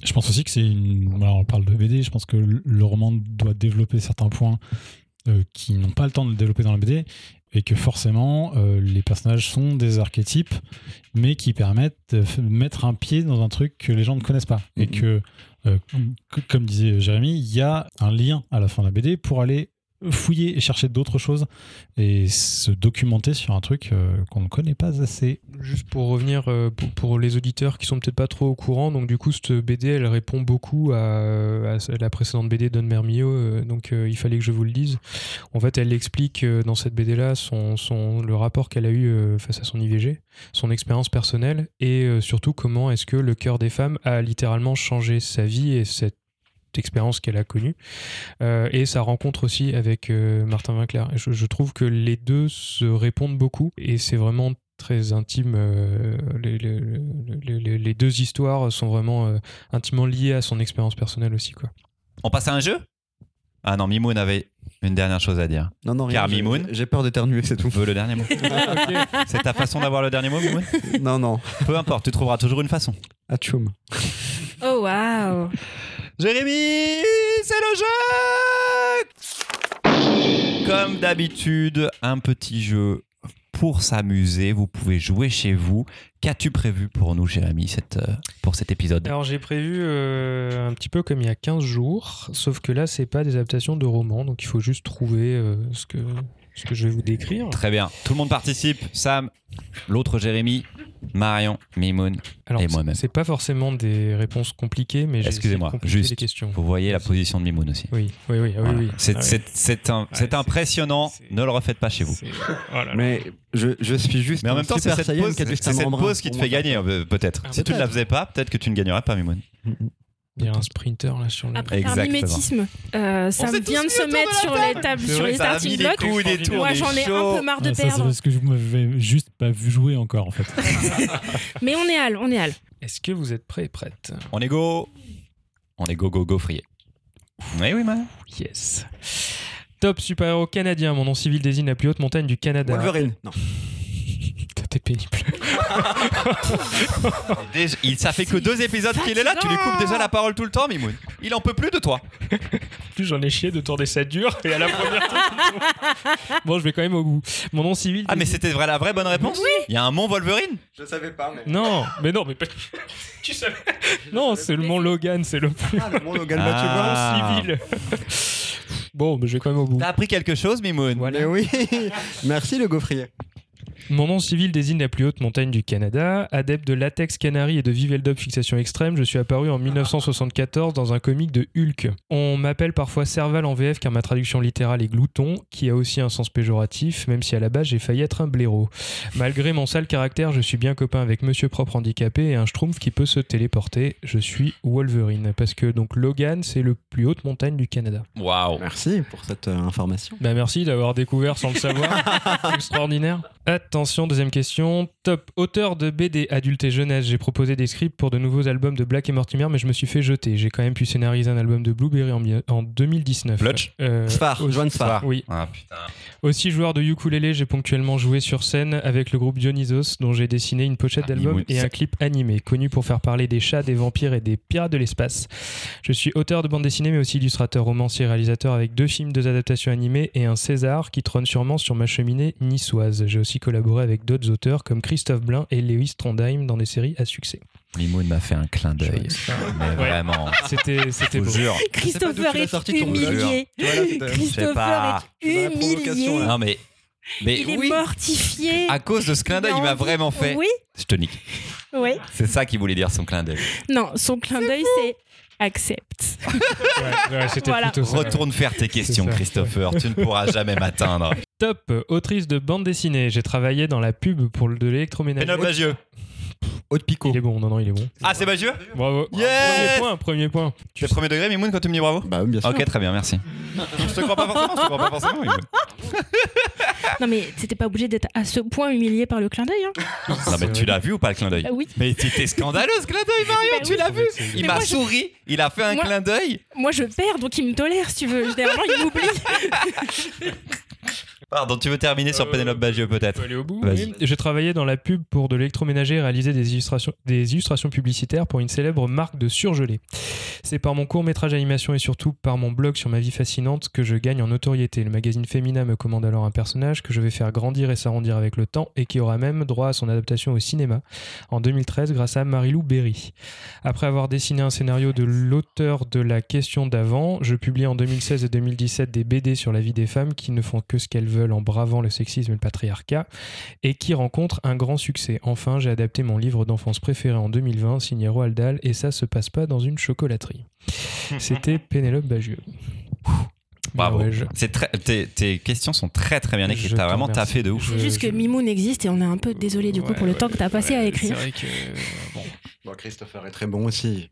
Speaker 5: Je pense aussi que c'est une. Alors, on parle de BD, je pense que le roman doit développer certains points euh, qui n'ont pas le temps de le développer dans la BD et que forcément euh, les personnages sont des archétypes mais qui permettent de mettre un pied dans un truc que les gens ne connaissent pas et
Speaker 1: Mhm.
Speaker 5: que, euh, que- comme disait Jérémy, il y a un lien à la fin de la BD pour aller fouiller et chercher d'autres choses et se documenter sur un truc euh, qu'on ne connaît pas assez.
Speaker 3: Juste pour revenir euh, pour, les auditeurs qui sont peut-être pas trop au courant, donc du coup cette BD elle répond beaucoup à, la précédente BD d'Anne Mermillot, euh, donc il fallait que je vous le dise. En fait elle explique dans cette BD là son, le rapport qu'elle a eu face à son IVG, son expérience personnelle et surtout comment est-ce que le cœur des femmes a littéralement changé sa vie et cette expérience qu'elle a connue Euh, et sa rencontre aussi avec euh, Martin Winkler. Je, je trouve que les deux se répondent beaucoup et c'est vraiment très intime. euh, les, les- les- les- les deux histoires sont vraiment euh, intimement liées à son expérience personnelle aussi. Quoi.
Speaker 2: On passe à un jeu? Ah non, Mimoun avait une dernière chose à dire.
Speaker 1: Non, non,
Speaker 2: Car
Speaker 1: j'ai-
Speaker 2: Mimoun.
Speaker 1: J'ai peur d'éternuer, c'est tout.
Speaker 2: Tu veux le dernier mot C'est ta façon d'avoir le dernier mot, Mimoun?
Speaker 1: Non, non.
Speaker 2: Peu importe, tu trouveras toujours une façon.
Speaker 1: Atchoum.
Speaker 4: Oh waouh
Speaker 2: Jérémy, c'est le jeu Comme d'habitude, un petit jeu pour s'amuser. Vous pouvez jouer chez vous. Qu'as-tu prévu pour nous, Jérémy, euh, pour cet épisode
Speaker 3: Alors j'ai prévu euh, un petit peu comme il y a 15 jours, sauf que là c'est pas des adaptations de romans, donc il faut juste trouver euh, ce, que, ce que je vais vous décrire.
Speaker 2: Très bien. Tout le monde participe. Sam, l'autre Jérémy, Marion, Mimoun.
Speaker 3: Alors
Speaker 2: Et
Speaker 3: c'est-
Speaker 2: moi-même.
Speaker 3: c'est pas forcément des réponses compliquées, mais
Speaker 2: Excusez-moi, juste.
Speaker 3: les questions.
Speaker 2: Vous voyez la position de Mimoun aussi.
Speaker 3: Oui, oui, oui, ah oui,
Speaker 2: Voilà.
Speaker 3: oui.
Speaker 2: C'est
Speaker 3: Ah Ouais,
Speaker 2: impressionnant. Ne le refaites pas chez vous.
Speaker 3: Oh là là.
Speaker 1: Mais je, je suis juste.
Speaker 2: Mais en même temps, c'est cette pause,
Speaker 1: qui
Speaker 2: cette pause te fait gagner, euh, peut-être.
Speaker 3: Ah,
Speaker 2: Si tu ne la faisais pas, peut-être que tu ne gagnerais pas, Mimoun.
Speaker 3: Il y a un sprinter là sur le.
Speaker 4: Après, par
Speaker 2: Exactement.
Speaker 4: mimétisme, euh, ça vient de se mettre
Speaker 2: de
Speaker 4: sur
Speaker 2: table.
Speaker 4: les tables, sur les starting blocks. Moi, j'en ai un peu marre de
Speaker 5: Ah, ça, c'est
Speaker 4: perdre.
Speaker 5: parce que je m'avais juste pas vu jouer encore en fait.
Speaker 4: Mais on est hal, on est hal.
Speaker 3: Est-ce que vous êtes prêts et prêtes?
Speaker 2: On est go. On est go, go, go, frier. Oui, oui, man.
Speaker 3: Yes. Top super-héros canadien. Mon nom civil désigne la plus haute montagne du Canada.
Speaker 1: Wolverine. Non.
Speaker 3: Pénible.
Speaker 2: Déjà, il, ça fait que deux épisodes qu'il est là. Tu lui coupes déjà la parole tout le temps, Mimoun. Il en peut plus de toi.
Speaker 3: En plus, j'en ai chié de tourner ça dur et à la première. bon, je vais quand même au bout. Mon nom civil.
Speaker 2: Ah, mais c'était vrai, la vraie bonne réponse Il y a un mont Wolverine
Speaker 1: Je savais pas, mais.
Speaker 3: Non, mais non, mais pas. tu savais. Non, c'est le mont Logan, c'est le plus
Speaker 1: Ah, le monde Logan
Speaker 2: Ah.
Speaker 1: Mathieu Brown.
Speaker 2: Ah.
Speaker 3: civil. bon, mais je vais quand même au bout.
Speaker 2: T'as appris quelque chose, Mimoun
Speaker 3: Voilà.
Speaker 1: Mais oui. Merci le gaufrier.
Speaker 3: Mon nom civil désigne la plus haute montagne du Canada. Adepte de latex canari et de Viveldop fixation extrême, je suis apparu en 1974 dans un comic de Hulk. On m'appelle parfois Serval en VF car ma traduction littérale est glouton, qui a aussi un sens péjoratif, même si à la base j'ai failli être un blaireau. Malgré mon sale caractère, je suis bien copain avec Monsieur Propre handicapé et un schtroumpf qui peut se téléporter. Je suis Wolverine. Parce que donc Logan, c'est le plus haute montagne du Canada.
Speaker 2: Waouh
Speaker 1: Merci pour cette euh, information.
Speaker 3: Bah merci d'avoir découvert sans le savoir. Extraordinaire. Attention, deuxième question. Top auteur de BD adulte et jeunesse. J'ai proposé des scripts pour de nouveaux albums de Black et Mortimer, mais je me suis fait jeter. J'ai quand même pu scénariser un album de Blueberry en, mi- en 2019.
Speaker 2: Flutch
Speaker 3: Euh,
Speaker 1: Sfar,
Speaker 3: aussi-
Speaker 1: Joanne Sfar.
Speaker 3: Oui.
Speaker 2: Ah putain.
Speaker 3: Aussi joueur de ukulélé, j'ai ponctuellement joué sur scène avec le groupe Dionysos, dont j'ai dessiné une pochette
Speaker 2: Ah,
Speaker 3: d'album et un clip animé, connu pour faire parler des chats, des vampires et des pirates de l'espace. Je suis auteur de bande dessinée, mais aussi illustrateur, romancier et réalisateur avec deux films, deux adaptations animées et un César qui trône sûrement sur ma cheminée niçoise. J'ai aussi collaboré avec d'autres auteurs comme Christophe Blain et Lewis Trondheim dans des séries à succès.
Speaker 2: Mimoun m'a fait un clin d'œil. Mais
Speaker 3: Ouais.
Speaker 2: vraiment,
Speaker 3: C'était, c'était beau.
Speaker 2: jure.
Speaker 4: Christopher est humilié. Christopher est
Speaker 1: C'est la provocation,
Speaker 4: humilié.
Speaker 2: Non mais Mais
Speaker 4: Il est mortifié.
Speaker 2: à cause de ce clin d'œil, il m'a vraiment fait.
Speaker 4: Oui,
Speaker 2: Je te nique.
Speaker 4: oui.
Speaker 2: C'est ça qu'il voulait dire, son clin d'œil.
Speaker 4: Non, son clin d'œil, c'est accepte.
Speaker 3: Ouais, ouais, c'était
Speaker 4: Voilà.
Speaker 3: plutôt ça.
Speaker 2: Retourne faire tes questions,
Speaker 3: ça.
Speaker 2: Christopher. Tu ne pourras jamais m'atteindre.
Speaker 3: Top, autrice de bande dessinée. J'ai travaillé dans la pub pour le- de l'électroménager.
Speaker 2: Pénélope Bagieux.
Speaker 1: Haute Picot.
Speaker 3: Il est bon, non, non, il est bon.
Speaker 2: Ah, c'est Bagieux
Speaker 3: Bravo.
Speaker 2: Yes
Speaker 3: Premier point, premier point.
Speaker 2: Tu es premier degré, Mimoun, quand tu me dis bravo
Speaker 1: Bah oui, bien sûr.
Speaker 2: Ok, très bien, merci. je te crois pas forcément, je te crois pas forcément.
Speaker 4: Non, mais c'était pas obligé d'être à ce point humilié par le clin d'œil. Hein.
Speaker 2: Non, mais tu l'as vu ou pas le clin d'œil
Speaker 4: Bah oui.
Speaker 2: Mais c'était scandaleux ce clin d'œil, Marion,
Speaker 4: Bah
Speaker 2: tu
Speaker 4: oui.
Speaker 2: l'as vu Il
Speaker 4: Mais
Speaker 2: m'a
Speaker 4: moi, je-
Speaker 2: souri, il a fait un
Speaker 4: Moi-
Speaker 2: clin d'œil.
Speaker 4: Moi, je perds, donc il me tolère, si tu veux. Généralement, il m'oublie.
Speaker 2: Pardon, tu veux terminer sur
Speaker 3: Euh,
Speaker 2: Pénélope Bagieux
Speaker 3: On peut
Speaker 2: peut-être
Speaker 3: aller au bout. Oui. J'ai travaillé dans la pub pour de l'électroménager et réalisé des illustrations, des illustrations publicitaires pour une célèbre marque de surgelés. C'est par mon court métrage animation et surtout par mon blog sur ma vie fascinante que je gagne en notoriété. Le magazine Femina me commande alors un personnage que je vais faire grandir et s'arrondir avec le temps et qui aura même droit à son adaptation au cinéma en 2013 grâce à Marilou Berry. Après avoir dessiné un scénario de l'auteur de la question d'avant, je publie en 2016 et 2017 des BD sur la vie des femmes qui ne font que ce qu'elles veulent en bravant le sexisme et le patriarcat et qui rencontrent un grand succès. Enfin, j'ai adapté mon livre d'enfance préféré en 2020, signé Roald Dahl, et ça se passe pas dans une chocolaterie. C'était Pénélope Bagieux.
Speaker 2: Bravo.
Speaker 3: Ouais, je-
Speaker 2: C'est très, tes, tes questions sont très très bien écrites. T'as vraiment taffé de ouf.
Speaker 4: C'est juste que
Speaker 3: je-
Speaker 4: Mimoun existe et on est un peu désolé du coup
Speaker 3: Ouais,
Speaker 4: pour le
Speaker 3: ouais,
Speaker 4: temps que t'as passé à écrire.
Speaker 3: C'est vrai que. euh, bon.
Speaker 1: Bon, Christopher est très bon aussi.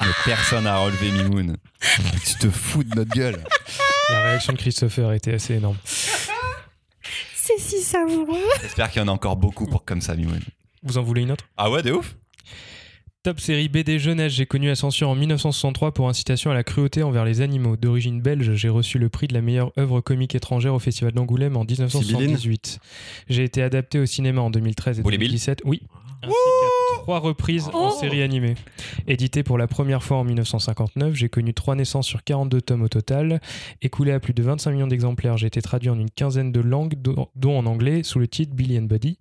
Speaker 2: Mais personne n'a relevé Mimoun. tu te fous de notre gueule.
Speaker 3: La réaction de Christopher était assez énorme.
Speaker 4: C'est si savoureux.
Speaker 2: J'espère qu'il y en a encore beaucoup pour comme ça, Mimoun.
Speaker 3: Vous en voulez une autre?
Speaker 2: Ah ouais, de ouf
Speaker 3: Top série BD jeunesse, j'ai connu Ascension en 1963 pour incitation à la cruauté envers les animaux. D'origine belge, j'ai reçu le prix de la meilleure œuvre comique étrangère au Festival d'Angoulême en 1978. J'ai été adapté au cinéma en 2013 et
Speaker 2: Boule et Bill
Speaker 3: 2017. Oui. Ainsi trois reprises en
Speaker 4: Oh.
Speaker 3: série animée. Édité pour la première fois en 1959, j'ai connu trois naissances sur 42 tomes au total. Écoulé à plus de 25 millions d'exemplaires, j'ai été traduit en une quinzaine de langues, dont en anglais, sous le titre Billy and Buddy.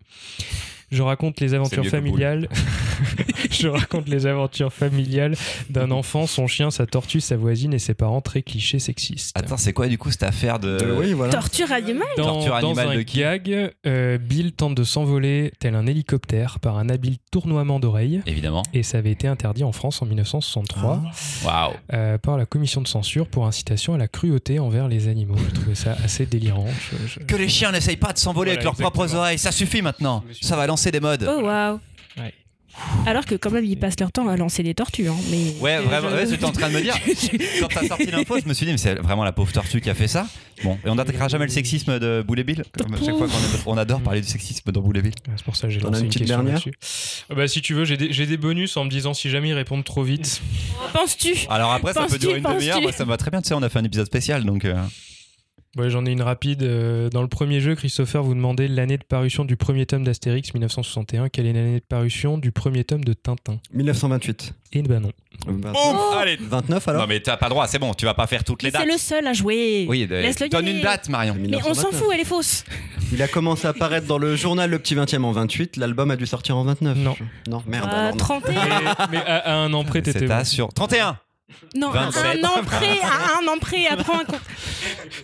Speaker 3: Je raconte les aventures familiales. Je raconte les aventures familiales d'un enfant, son chien, sa tortue, sa voisine et ses parents très clichés sexistes.
Speaker 2: Attends, c'est quoi du coup cette affaire de.
Speaker 1: Euh, oui, voilà.
Speaker 4: Torture animale.
Speaker 3: Dans,
Speaker 2: Torture
Speaker 3: dans
Speaker 2: animale
Speaker 3: un
Speaker 2: de qui
Speaker 3: gag, euh, Bill tente de s'envoler tel un hélicoptère par un habile tournoiement d'oreilles.
Speaker 2: Évidemment.
Speaker 3: Et ça avait été interdit en France en 1963
Speaker 2: Waouh.
Speaker 3: euh, par la commission de censure pour incitation à la cruauté envers les animaux. Je trouvais ça assez délirant. Je- je-
Speaker 2: Que les chiens n'essayent pas de s'envoler
Speaker 3: Voilà,
Speaker 2: avec leurs propres oreilles, ça suffit maintenant. Ça va lancer des modes.
Speaker 4: Oh waouh.
Speaker 3: Ouais.
Speaker 4: Alors que quand même ils passent leur temps à lancer des tortues. Hein, mais
Speaker 2: Ouais, vraiment,
Speaker 4: Je-
Speaker 2: ouais, j'étais en train de me dire. Quand t'as sorti l'info, je me suis dit, mais c'est vraiment la pauvre tortue qui a fait ça. Bon, et on n'attaquera jamais le sexisme de Boule et Bill. Comme à chaque fois qu'on est- on adore parler du sexisme dans Boule et Bill.
Speaker 3: C'est pour ça que j'ai lancé
Speaker 1: une
Speaker 3: une,
Speaker 1: petite
Speaker 3: question
Speaker 1: dernière
Speaker 3: là-dessus. Euh, bah, si tu veux, j'ai des, j'ai des bonus en me disant si jamais ils répondent trop vite.
Speaker 4: Penses-tu?
Speaker 2: Alors après, ça peut durer une demi-heure. Moi, ça me va très bien. Tu sais, on a fait un épisode spécial, donc. euh,
Speaker 3: Ouais, j'en ai une rapide. Euh, Dans le premier jeu, Christopher vous demandait l'année de parution du premier tome d'Astérix 1961. Quelle est l'année de parution du premier tome de Tintin?
Speaker 1: 1928.
Speaker 3: Et ben non.
Speaker 1: Euh, 29.
Speaker 2: Boum Allez
Speaker 1: 29 alors?
Speaker 2: Non, mais t'as pas le droit, c'est bon, tu vas pas faire toutes les
Speaker 4: C'est
Speaker 2: dates.
Speaker 4: le seul à jouer.
Speaker 2: Oui, euh,
Speaker 4: Laisse-le y
Speaker 2: donne une date, Marion.
Speaker 4: Mais on s'en
Speaker 1: 1929.
Speaker 4: fout, elle est fausse.
Speaker 1: Il a commencé à apparaître dans le journal Le Petit 20 e en 28. L'album a dû sortir en 29.
Speaker 3: Non.
Speaker 1: Non, merde.
Speaker 4: Euh,
Speaker 1: alors non.
Speaker 4: 31.
Speaker 3: Mais, mais à, à un an près, t'étais
Speaker 2: C'est
Speaker 3: bon.
Speaker 2: à sur 31
Speaker 4: Non, à
Speaker 2: 27.
Speaker 4: un an près, à un an près, apprends un compte.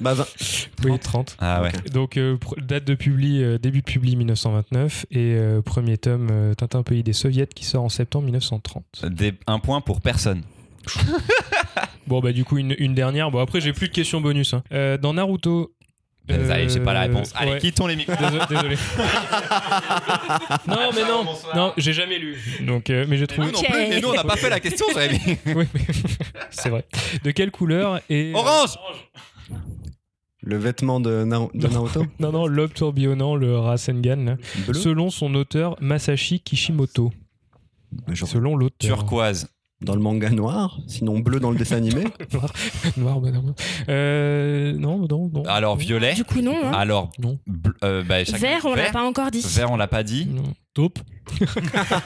Speaker 1: Bah, vingt-
Speaker 3: Oui, 30.
Speaker 2: Ah ouais.
Speaker 3: Donc, euh, date de publi, euh, début de publi 1929 et euh, premier tome euh, Tintin Pays des Soviets qui sort en septembre 1930.
Speaker 2: Des- un point pour personne.
Speaker 3: Bon, bah, du coup, une, une dernière. Bon, après, j'ai plus de questions bonus. hein. Euh, dans Naruto.
Speaker 2: Euh, Allez, j'ai pas la
Speaker 3: euh,
Speaker 2: réponse. Allez,
Speaker 3: ouais.
Speaker 2: quittons les micros.
Speaker 3: Désolé. désolé. non, mais non, non, j'ai jamais lu. Donc, euh, mais j'ai
Speaker 2: Nous
Speaker 3: trouvé.
Speaker 2: non plus, mais nous on n'a pas fait la question.
Speaker 3: Oui, mais- c'est vrai. De quelle couleur est
Speaker 2: Orange
Speaker 1: Le vêtement de, Nar- de Naruto
Speaker 3: Non, non, l'homme tourbillonnant, le Rasengan, là. Selon son auteur Masashi Kishimoto.
Speaker 1: Genre
Speaker 3: Selon l'auteur.
Speaker 2: Turquoise.
Speaker 1: Dans le manga noir, sinon bleu dans le dessin animé.
Speaker 3: Noir, bah non. Euh, non, non, non.
Speaker 2: Alors violet.
Speaker 4: Du coup, non. Hein.
Speaker 2: Alors
Speaker 3: Non.
Speaker 2: bleu- euh, bah,
Speaker 4: Vert, on l'a pas encore dit.
Speaker 2: Vert, on l'a pas dit.
Speaker 3: Non. Taupe.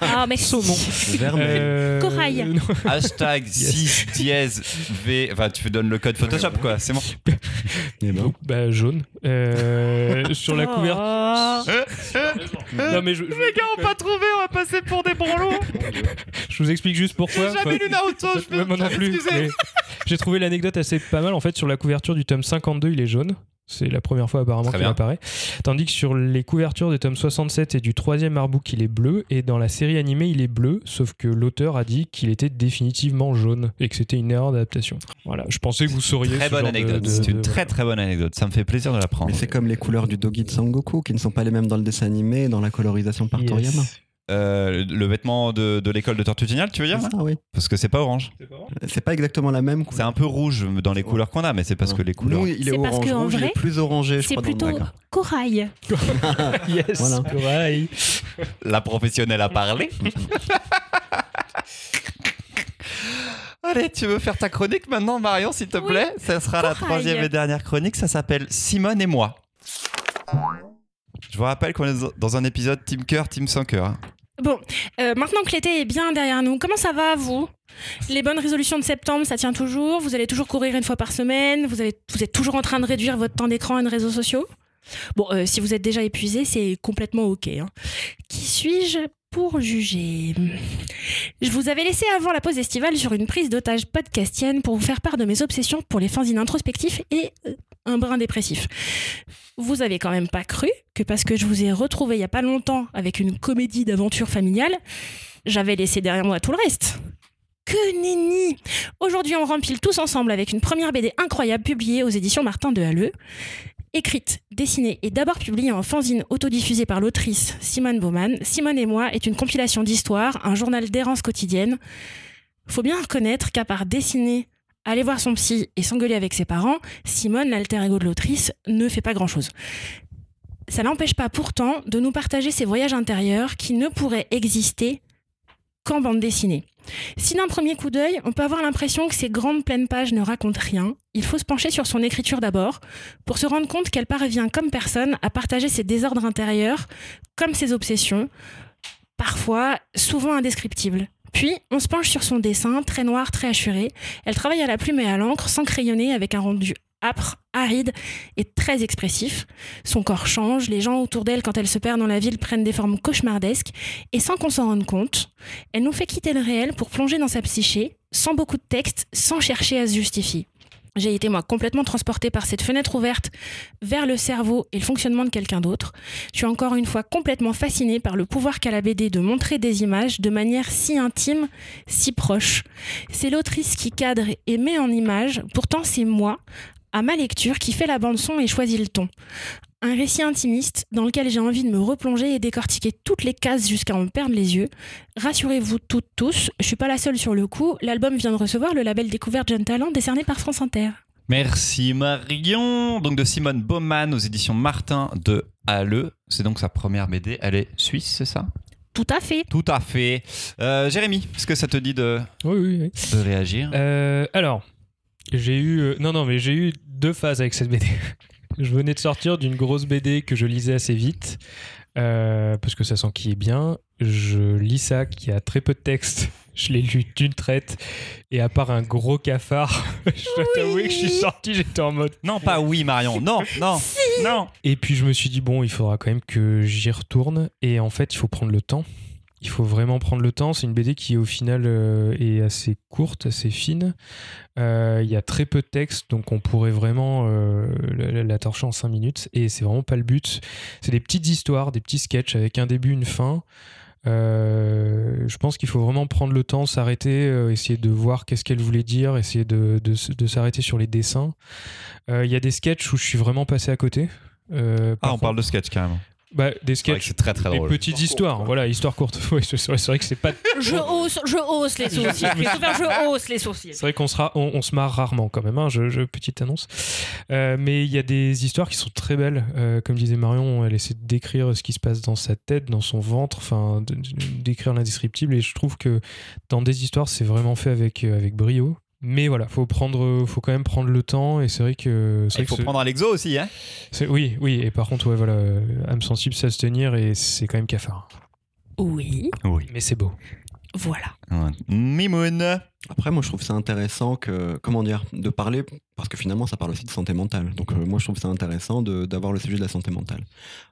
Speaker 4: Ah, mais
Speaker 3: Saumon.
Speaker 1: Vert, mais
Speaker 3: Euh,
Speaker 4: Corail.
Speaker 3: non.
Speaker 2: Hashtag 6 dièse V. Enfin, tu donnes le code Photoshop, quoi. C'est bon.
Speaker 1: Eh ben,
Speaker 3: Bah, jaune. Euh, sur la couverture.
Speaker 4: Oh.
Speaker 3: Non, mais je, je-
Speaker 2: Les gars ont pas trouvé, on va passer pour des branlots.
Speaker 3: Je vous explique juste pourquoi.
Speaker 2: J'ai jamais lu Naruto, je
Speaker 3: moi non plus. J'ai trouvé l'anecdote assez pas mal. En fait, sur la couverture du tome 52, il est jaune. C'est la première fois apparemment qu'il apparaît. Tandis que sur les couvertures des tomes 67 et du troisième artbook, il est bleu. Et dans la série animée, il est bleu. Sauf que l'auteur a dit qu'il était définitivement jaune et que c'était une erreur d'adaptation. Voilà, je pensais que vous sauriez.
Speaker 2: Très
Speaker 3: ce
Speaker 2: bonne anecdote. C'est
Speaker 3: de-
Speaker 2: une très très bonne anecdote. Ça me fait plaisir de l'apprendre.
Speaker 1: C'est comme les couleurs du Dogi de Sangoku qui ne sont pas les mêmes dans le dessin animé et dans la colorisation par
Speaker 3: Yes.
Speaker 1: Toriyama.
Speaker 2: Euh, le vêtement de, de l'école de Tortue Géniale, tu veux dire
Speaker 1: C'est
Speaker 2: là
Speaker 1: ça, oui.
Speaker 2: Parce que c'est pas orange.
Speaker 1: C'est pas exactement la même
Speaker 2: C'est
Speaker 1: couleur.
Speaker 2: un peu rouge dans les couleurs qu'on a, mais c'est parce que les couleurs.
Speaker 1: Nous, il est
Speaker 4: C'est parce
Speaker 1: orange
Speaker 4: que, en
Speaker 1: rouge, il
Speaker 4: vrai,
Speaker 1: est plus orangé, je
Speaker 4: C'est
Speaker 1: crois. dans le
Speaker 4: plutôt corail.
Speaker 3: Yes,
Speaker 1: Voilà.
Speaker 3: corail.
Speaker 2: La professionnelle a parlé. Allez, tu veux faire ta chronique maintenant, Marion, s'il te
Speaker 4: Oui.
Speaker 2: plaît? Ça sera la troisième et dernière chronique. Ça s'appelle Simone et moi. Je vous rappelle qu'on est dans un épisode Team Cœur, Team sans cœur.
Speaker 4: Bon, euh, maintenant que l'été est bien derrière nous, comment ça va, vous? Les bonnes résolutions de septembre, ça tient toujours? Vous allez toujours courir une fois par semaine? Vous êtes toujours en train de réduire votre temps d'écran et de réseaux sociaux? Bon, euh, si vous êtes déjà épuisé, c'est complètement OK. hein. Qui suis-je pour juger? Je vous avais laissé avant la pause estivale sur une prise d'otage podcastienne pour vous faire part de mes obsessions pour les fanzines introspectifs et euh, un brin dépressif. Vous avez quand même pas cru que parce que je vous ai retrouvé il y a pas longtemps avec une comédie d'aventure familiale, j'avais laissé derrière moi tout le reste. Que nenni Aujourd'hui, on rempile tous ensemble avec une première BD incroyable publiée aux éditions Martin de Halleux. Écrite, dessinée et d'abord publiée en fanzine autodiffusée par l'autrice Simone Baumann, Simone et moi est une compilation d'histoires, un journal d'errance quotidienne. Faut bien reconnaître qu'à part dessiner, aller voir son psy et s'engueuler avec ses parents, Simone, l'alter ego de l'autrice, ne fait pas grand-chose. Ça n'empêche pas pourtant de nous partager ces voyages intérieurs qui ne pourraient exister qu'en bande dessinée. Si d'un premier coup d'œil, on peut avoir l'impression que ces grandes pleines pages ne racontent rien, il faut se pencher sur son écriture d'abord pour se rendre compte qu'elle parvient comme personne à partager ses désordres intérieurs, comme ses obsessions, parfois souvent indescriptibles. Puis, on se penche sur son dessin, très noir, très hachuré. Elle travaille à la plume et à l'encre, sans crayonner, avec un rendu âpre, aride et très expressif. Son corps change, les gens autour d'elle, quand elle se perd dans la ville, prennent des formes cauchemardesques, et sans qu'on s'en rende compte, elle nous fait quitter le réel pour plonger dans sa psyché, sans beaucoup de texte, sans chercher à se justifier. J'ai été moi complètement transportée par cette fenêtre ouverte vers le cerveau et le fonctionnement de quelqu'un d'autre. Je suis encore une fois complètement fascinée par le pouvoir qu'a la BD de montrer des images de manière si intime, si proche. C'est l'autrice qui cadre et met en image, pourtant c'est moi, à ma lecture, qui fait la bande-son et choisit le ton. Un récit intimiste dans lequel j'ai envie de me replonger et décortiquer toutes les cases jusqu'à en perdre les yeux. Rassurez-vous toutes, tous, je suis pas la seule sur le coup, l'album vient de recevoir le label Découverte Jeune Talent décerné par France Inter.
Speaker 2: Merci Marion. Donc de Simone Baumann aux éditions Martin de Halleux. C'est donc sa première BD. Elle est suisse, c'est ça?
Speaker 4: Tout à fait.
Speaker 2: Tout à fait. Euh, Jérémy, est-ce que ça te dit de,
Speaker 3: Oui, oui, oui.
Speaker 2: de réagir?
Speaker 3: Euh, alors, j'ai eu. euh, non, non, mais j'ai eu deux phases avec cette BD. Je venais de sortir d'une grosse BD que je lisais assez vite, euh, parce que ça s'enquille bien. Je lis ça qui a très peu de texte. Je l'ai lu d'une traite, et à part un gros cafard, je dois t'avouer que je suis sorti, j'étais en mode.
Speaker 2: Non, pas oui Marion. Non, non, non.
Speaker 3: Et puis je me suis dit, bon, il faudra quand même que j'y retourne. Et en fait, il faut prendre le temps. Il faut vraiment prendre le temps. C'est une BD qui, au final, euh, est assez courte, assez fine. Euh, Il y a très peu de texte, donc on pourrait vraiment euh, la, la torcher en 5 minutes. Et c'est vraiment pas le but. C'est des petites histoires, des petits sketchs avec un début, une fin. Je pense qu'il faut vraiment prendre le temps, s'arrêter, essayer de voir qu'est-ce qu'elle voulait dire, essayer de, de s- de s'arrêter sur les dessins. Il y a des sketchs où je suis vraiment passé à côté.
Speaker 2: Ah, on parle de sketch carrément.
Speaker 3: Bah, des sketchs,
Speaker 2: c'est très très
Speaker 3: des
Speaker 2: drôle.
Speaker 3: petites histoires, voilà, histoire courte. Ouais, c'est vrai, c'est vrai que c'est pas.
Speaker 6: Je hausse, je hausse les sourcils. Christopher, je hausse les sourcils.
Speaker 3: C'est vrai qu'on sera, on, on se marre rarement quand même. Hein, je, je- petite annonce. Euh, mais il y a des histoires qui sont très belles. Euh, comme disait Marion, elle essaie de décrire ce qui se passe dans sa tête, dans son ventre, enfin, décrire l'indescriptible. Et je trouve que dans des histoires, c'est vraiment fait avec euh, avec brio. Mais voilà, faut prendre, faut quand même prendre le temps. Et c'est vrai que
Speaker 2: Il faut
Speaker 3: que
Speaker 2: prendre un Lexo aussi, hein
Speaker 3: c'est- oui, oui. Et par contre, ouais, voilà, âme sensible, ça se tenir et c'est quand même cafard.
Speaker 4: Oui,
Speaker 2: Oui.
Speaker 3: Mais c'est beau.
Speaker 4: voilà.
Speaker 2: Mimoun.
Speaker 1: Après, moi, je trouve ça intéressant que, comment dire, de parler, parce que finalement, ça parle aussi de santé mentale. Donc, euh, moi, je trouve ça intéressant de- d'avoir le sujet de la santé mentale.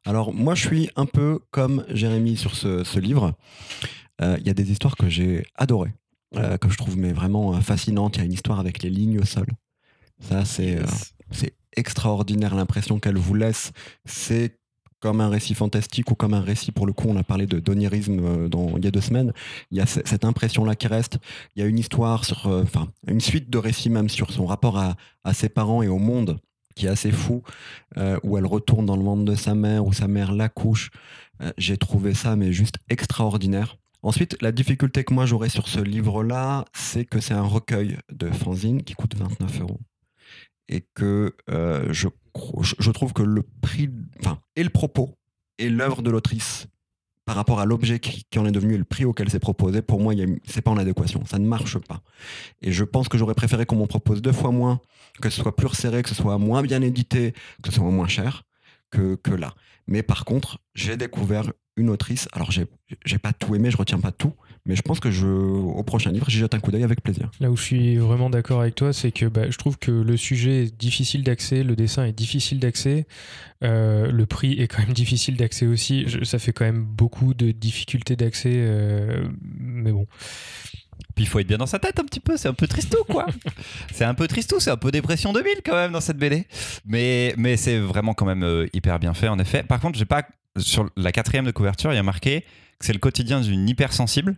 Speaker 1: Alors, moi, je suis un peu comme Jérémy sur ce, ce livre. Euh, Il y a des histoires que j'ai adorées, euh, que je trouve mais vraiment euh, fascinantes. Il y a une histoire avec les lignes au sol. Ça, c'est euh, c'est extraordinaire. L'impression qu'elle vous laisse, c'est comme un récit fantastique ou comme un récit, pour le coup, on a parlé de d'onirisme dans- il y a deux semaines. Il y a ce- cette impression-là qui reste. Il y a une histoire sur, euh, enfin, une suite de récits même sur son rapport à, à ses parents et au monde qui est assez fou, euh, où elle retourne dans le ventre de sa mère, où sa mère l'accouche. Euh, J'ai trouvé ça, mais juste extraordinaire. Ensuite, la difficulté que moi j'aurais sur ce livre-là, c'est que c'est un recueil de fanzine qui coûte 29 euros. Et que euh, je, trouve que le prix, enfin, et le propos, et l'œuvre de l'autrice par rapport à l'objet qui, en est devenu et le prix auquel c'est proposé, pour moi, c'est pas en adéquation. Ça ne marche pas. Et je pense que j'aurais préféré qu'on m'en propose deux fois moins, que ce soit plus resserré, que ce soit moins bien édité, que ce soit moins cher que, que là. Mais par contre, j'ai découvert une autrice. Alors, j'ai j'ai pas tout aimé, je retiens pas tout, mais je pense que je, au prochain livre, j'y jette un coup d'œil avec plaisir.
Speaker 3: Là où je suis vraiment d'accord avec toi, c'est que bah, je trouve que le sujet est difficile d'accès, le dessin est difficile d'accès, euh, le prix est quand même difficile d'accès aussi. Je- ça fait quand même beaucoup de difficultés d'accès, euh, mais bon.
Speaker 2: Puis il faut être bien dans sa tête un petit peu, c'est un peu tristou quoi. c'est un peu tristou, c'est un peu dépression 2000 quand même dans cette BD. Mais, mais c'est vraiment quand même euh, hyper bien fait en effet. Par contre, j'ai pas sur la quatrième de couverture, il y a marqué que c'est le quotidien d'une hypersensible.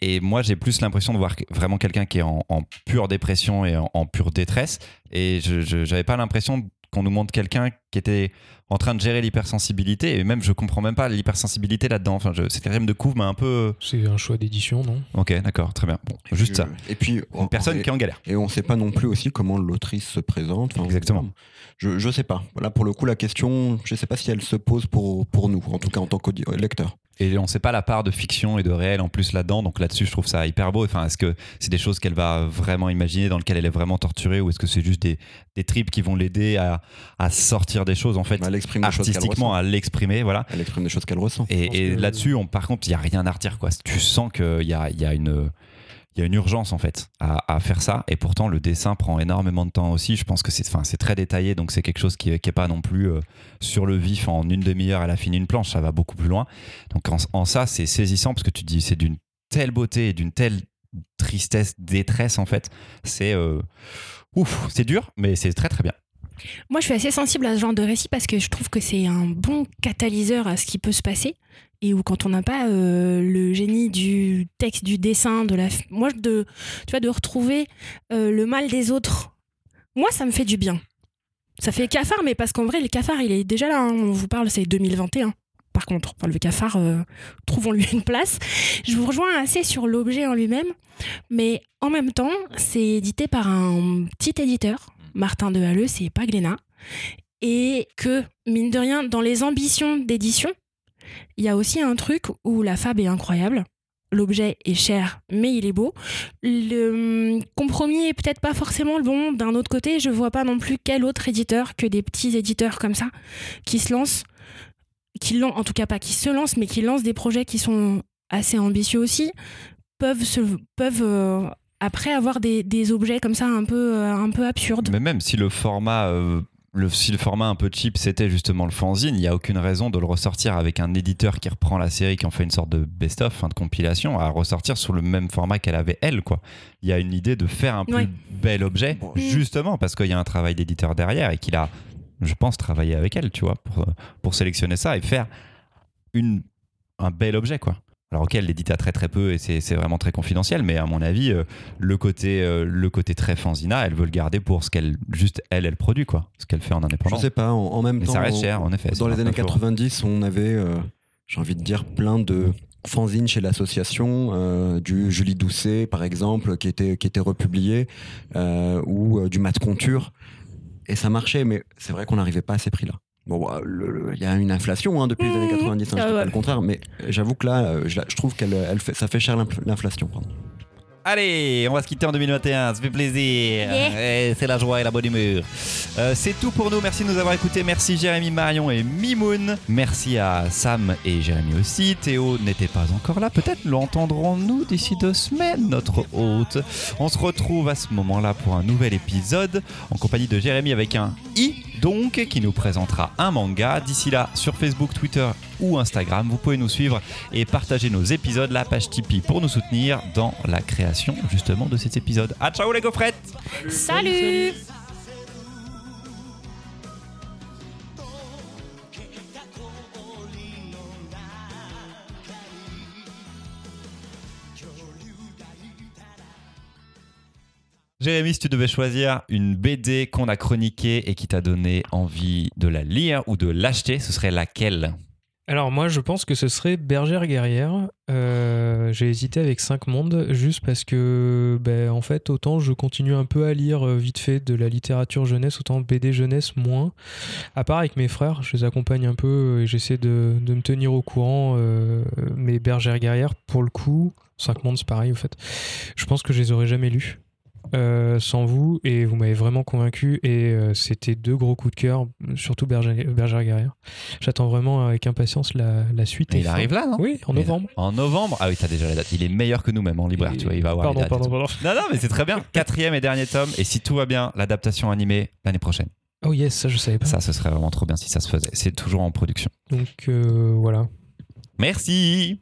Speaker 2: Et moi, j'ai plus l'impression de voir vraiment quelqu'un qui est en, pure dépression et en, en pure détresse. Et je j'avais pas l'impression qu'on nous montre quelqu'un qui était en train de gérer l'hypersensibilité. Et même, je comprends même pas l'hypersensibilité là-dedans. Enfin, je, cette quatrième de couve m'a un peu.
Speaker 3: C'est un choix d'édition, non?
Speaker 2: Ok, d'accord, très bien. Bon,
Speaker 1: Et
Speaker 2: juste
Speaker 1: puis,
Speaker 2: ça.
Speaker 1: euh, Et puis,
Speaker 2: Une personne qui est en galère.
Speaker 1: et on sait pas non plus aussi comment l'autrice se présente. Enfin,
Speaker 2: Exactement.
Speaker 1: Je, je sais pas. Voilà, pour le coup, la question, je sais pas si elle se pose pour, pour nous, en tout cas en tant que lecteur.
Speaker 2: Et on ne sait pas la part de fiction et de réel en plus là-dedans. Donc là-dessus, je trouve ça hyper beau. Enfin, est-ce que c'est des choses qu'elle va vraiment imaginer, dans lesquelles elle est vraiment torturée, ou est-ce que c'est juste des, des tripes qui vont l'aider à, à sortir des choses en fait
Speaker 1: Elle exprime
Speaker 2: artistiquement à l'exprimer, voilà.
Speaker 1: Elle exprime des choses qu'elle ressent.
Speaker 2: Et, et
Speaker 3: que-
Speaker 2: là-dessus, on, par contre, il y a rien à redire quoi. Tu sens qu'il y a, il y a une il y a une urgence en fait à, à faire ça et pourtant le dessin prend énormément de temps aussi je pense que c'est enfin c'est très détaillé donc c'est quelque chose qui, qui est pas non plus euh, sur le vif en une demi-heure elle a fini une planche ça va beaucoup plus loin donc en, en ça c'est saisissant parce que tu te dis c'est d'une telle beauté et d'une telle tristesse détresse en fait c'est euh, ouf c'est dur mais c'est très très bien
Speaker 4: Moi, je suis assez sensible à ce genre de récit parce que je trouve que c'est un bon catalyseur à ce qui peut se passer. Et où quand on n'a pas euh, le génie du texte, du dessin, de la, moi de, tu vois, de retrouver euh, le mal des autres, moi ça me fait du bien. Ça fait cafard, mais parce qu'en vrai le cafard il est déjà là. hein. On vous parle, c'est 2021. Par contre, Enfin, le cafard, euh, trouvons-lui une place. Je vous rejoins assez sur l'objet en lui-même, mais en même temps, c'est édité par un petit éditeur, Martin de Halleux, c'est pas Glénat. Et que, mine de rien, dans les ambitions d'édition, il y a aussi un truc où la fab est incroyable. L'objet est cher, mais il est beau. Le hum, compromis est peut-être pas forcément le bon. D'un autre côté, je vois pas non plus quel autre éditeur que des petits éditeurs comme ça qui se lancent, qui l'ont, en tout cas pas qui se lancent, mais qui lancent des projets qui sont assez ambitieux aussi, peuvent se, peuvent euh, après avoir des, des objets comme ça un peu, euh, un peu absurdes.
Speaker 2: Mais même si le format, euh, le, si le format un peu cheap c'était justement le fanzine, il n'y a aucune raison de le ressortir avec un éditeur qui reprend la série, qui en fait une sorte de best-of, enfin, de compilation, à ressortir sur le même format qu'elle avait elle. quoi. Il y a une idée de faire un plus
Speaker 4: Ouais.
Speaker 2: bel objet,
Speaker 1: Bon,
Speaker 2: justement parce qu'il y a un travail d'éditeur derrière et qu'il a, je pense, travaillé avec elle, tu vois, pour, pour sélectionner ça et faire une, un bel objet, quoi. Alors ok, elle l'édite à très très peu et c'est vraiment très confidentiel, mais à mon avis, euh, le côté euh, le côté très fanzina, elle veut le garder pour ce qu'elle juste elle elle produit quoi, ce qu'elle fait en
Speaker 1: Je
Speaker 2: indépendant.
Speaker 1: sais pas, en, en même
Speaker 2: Mais
Speaker 1: temps.
Speaker 2: ça reste
Speaker 1: on-
Speaker 2: cher en effet.
Speaker 1: Dans les années
Speaker 2: 29 euros.
Speaker 1: 90, on avait, euh, j'ai envie de dire, plein de fanzines chez l'association, du Julie Doucet par exemple, qui était, qui était republié, ou du Mat Conture. Et ça marchait, mais c'est vrai qu'on n'arrivait pas à ces prix-là. Bon, bah, le- il y a une inflation hein, depuis les années
Speaker 4: Mmh.
Speaker 1: 90, hein, je
Speaker 4: Ah
Speaker 1: pas
Speaker 4: ouais.
Speaker 1: le contraire, mais j'avoue que là, euh, je, je trouve qu'elle elle fait, ça fait cher l'infl- l'inflation.
Speaker 2: Allez, on va se quitter en 2021, ça fait plaisir. Eh, C'est la joie et la bonne humeur. Euh, c'est tout pour nous, merci de nous avoir écoutés. Merci Jérémy, Marion et Mimoun. Merci à Sam et Jérémy aussi. Théo n'était pas encore là, peut-être l'entendrons-nous d'ici deux semaines, notre hôte. On se retrouve à ce moment-là pour un nouvel épisode en compagnie de Jérémy avec un i donc qui nous présentera un manga. D'ici là, sur Facebook, Twitter ou Instagram, vous pouvez nous suivre et partager nos épisodes, la page Tipeee pour nous soutenir dans la création justement de cet épisode. À ciao les gaufrettes
Speaker 4: Salut
Speaker 2: Jérémy, si tu devais choisir une BD qu'on a chroniquée et qui t'a donné envie de la lire ou de l'acheter, ce serait laquelle?
Speaker 3: Alors moi je pense que ce serait Bergère guerrière. Euh, J'ai hésité avec 5 mondes juste parce que ben, en fait autant je continue un peu à lire euh, vite fait de la littérature jeunesse, autant BD jeunesse moins. À part avec mes frères, je les accompagne un peu euh, et j'essaie de, de me tenir au courant. mais Bergère guerrière pour le coup, 5 mondes c'est pareil au fait. Je pense que je les aurais jamais lus. Euh, sans vous et vous m'avez vraiment convaincu et euh, c'était deux gros coups de cœur surtout guerrière J'attends vraiment avec impatience la, la suite.
Speaker 2: Il
Speaker 3: fin.
Speaker 2: arrive là, non?
Speaker 3: Oui, en
Speaker 2: Mais-
Speaker 3: novembre.
Speaker 2: En novembre Ah oui, t'as déjà la date. Il est meilleur que nous-mêmes en libraire,
Speaker 3: Et-
Speaker 2: tu vois. Il va avoir
Speaker 3: Pardon,
Speaker 2: les
Speaker 3: pardon, pardon.
Speaker 2: Non, non, mais c'est très bien. Quatrième et dernier tome. Et si tout va bien, l'adaptation animée l'année prochaine.
Speaker 3: Oh yes, ça je savais pas.
Speaker 2: Ça, ce serait vraiment trop bien si ça se faisait. C'est toujours en production.
Speaker 3: Donc euh, voilà.
Speaker 2: Merci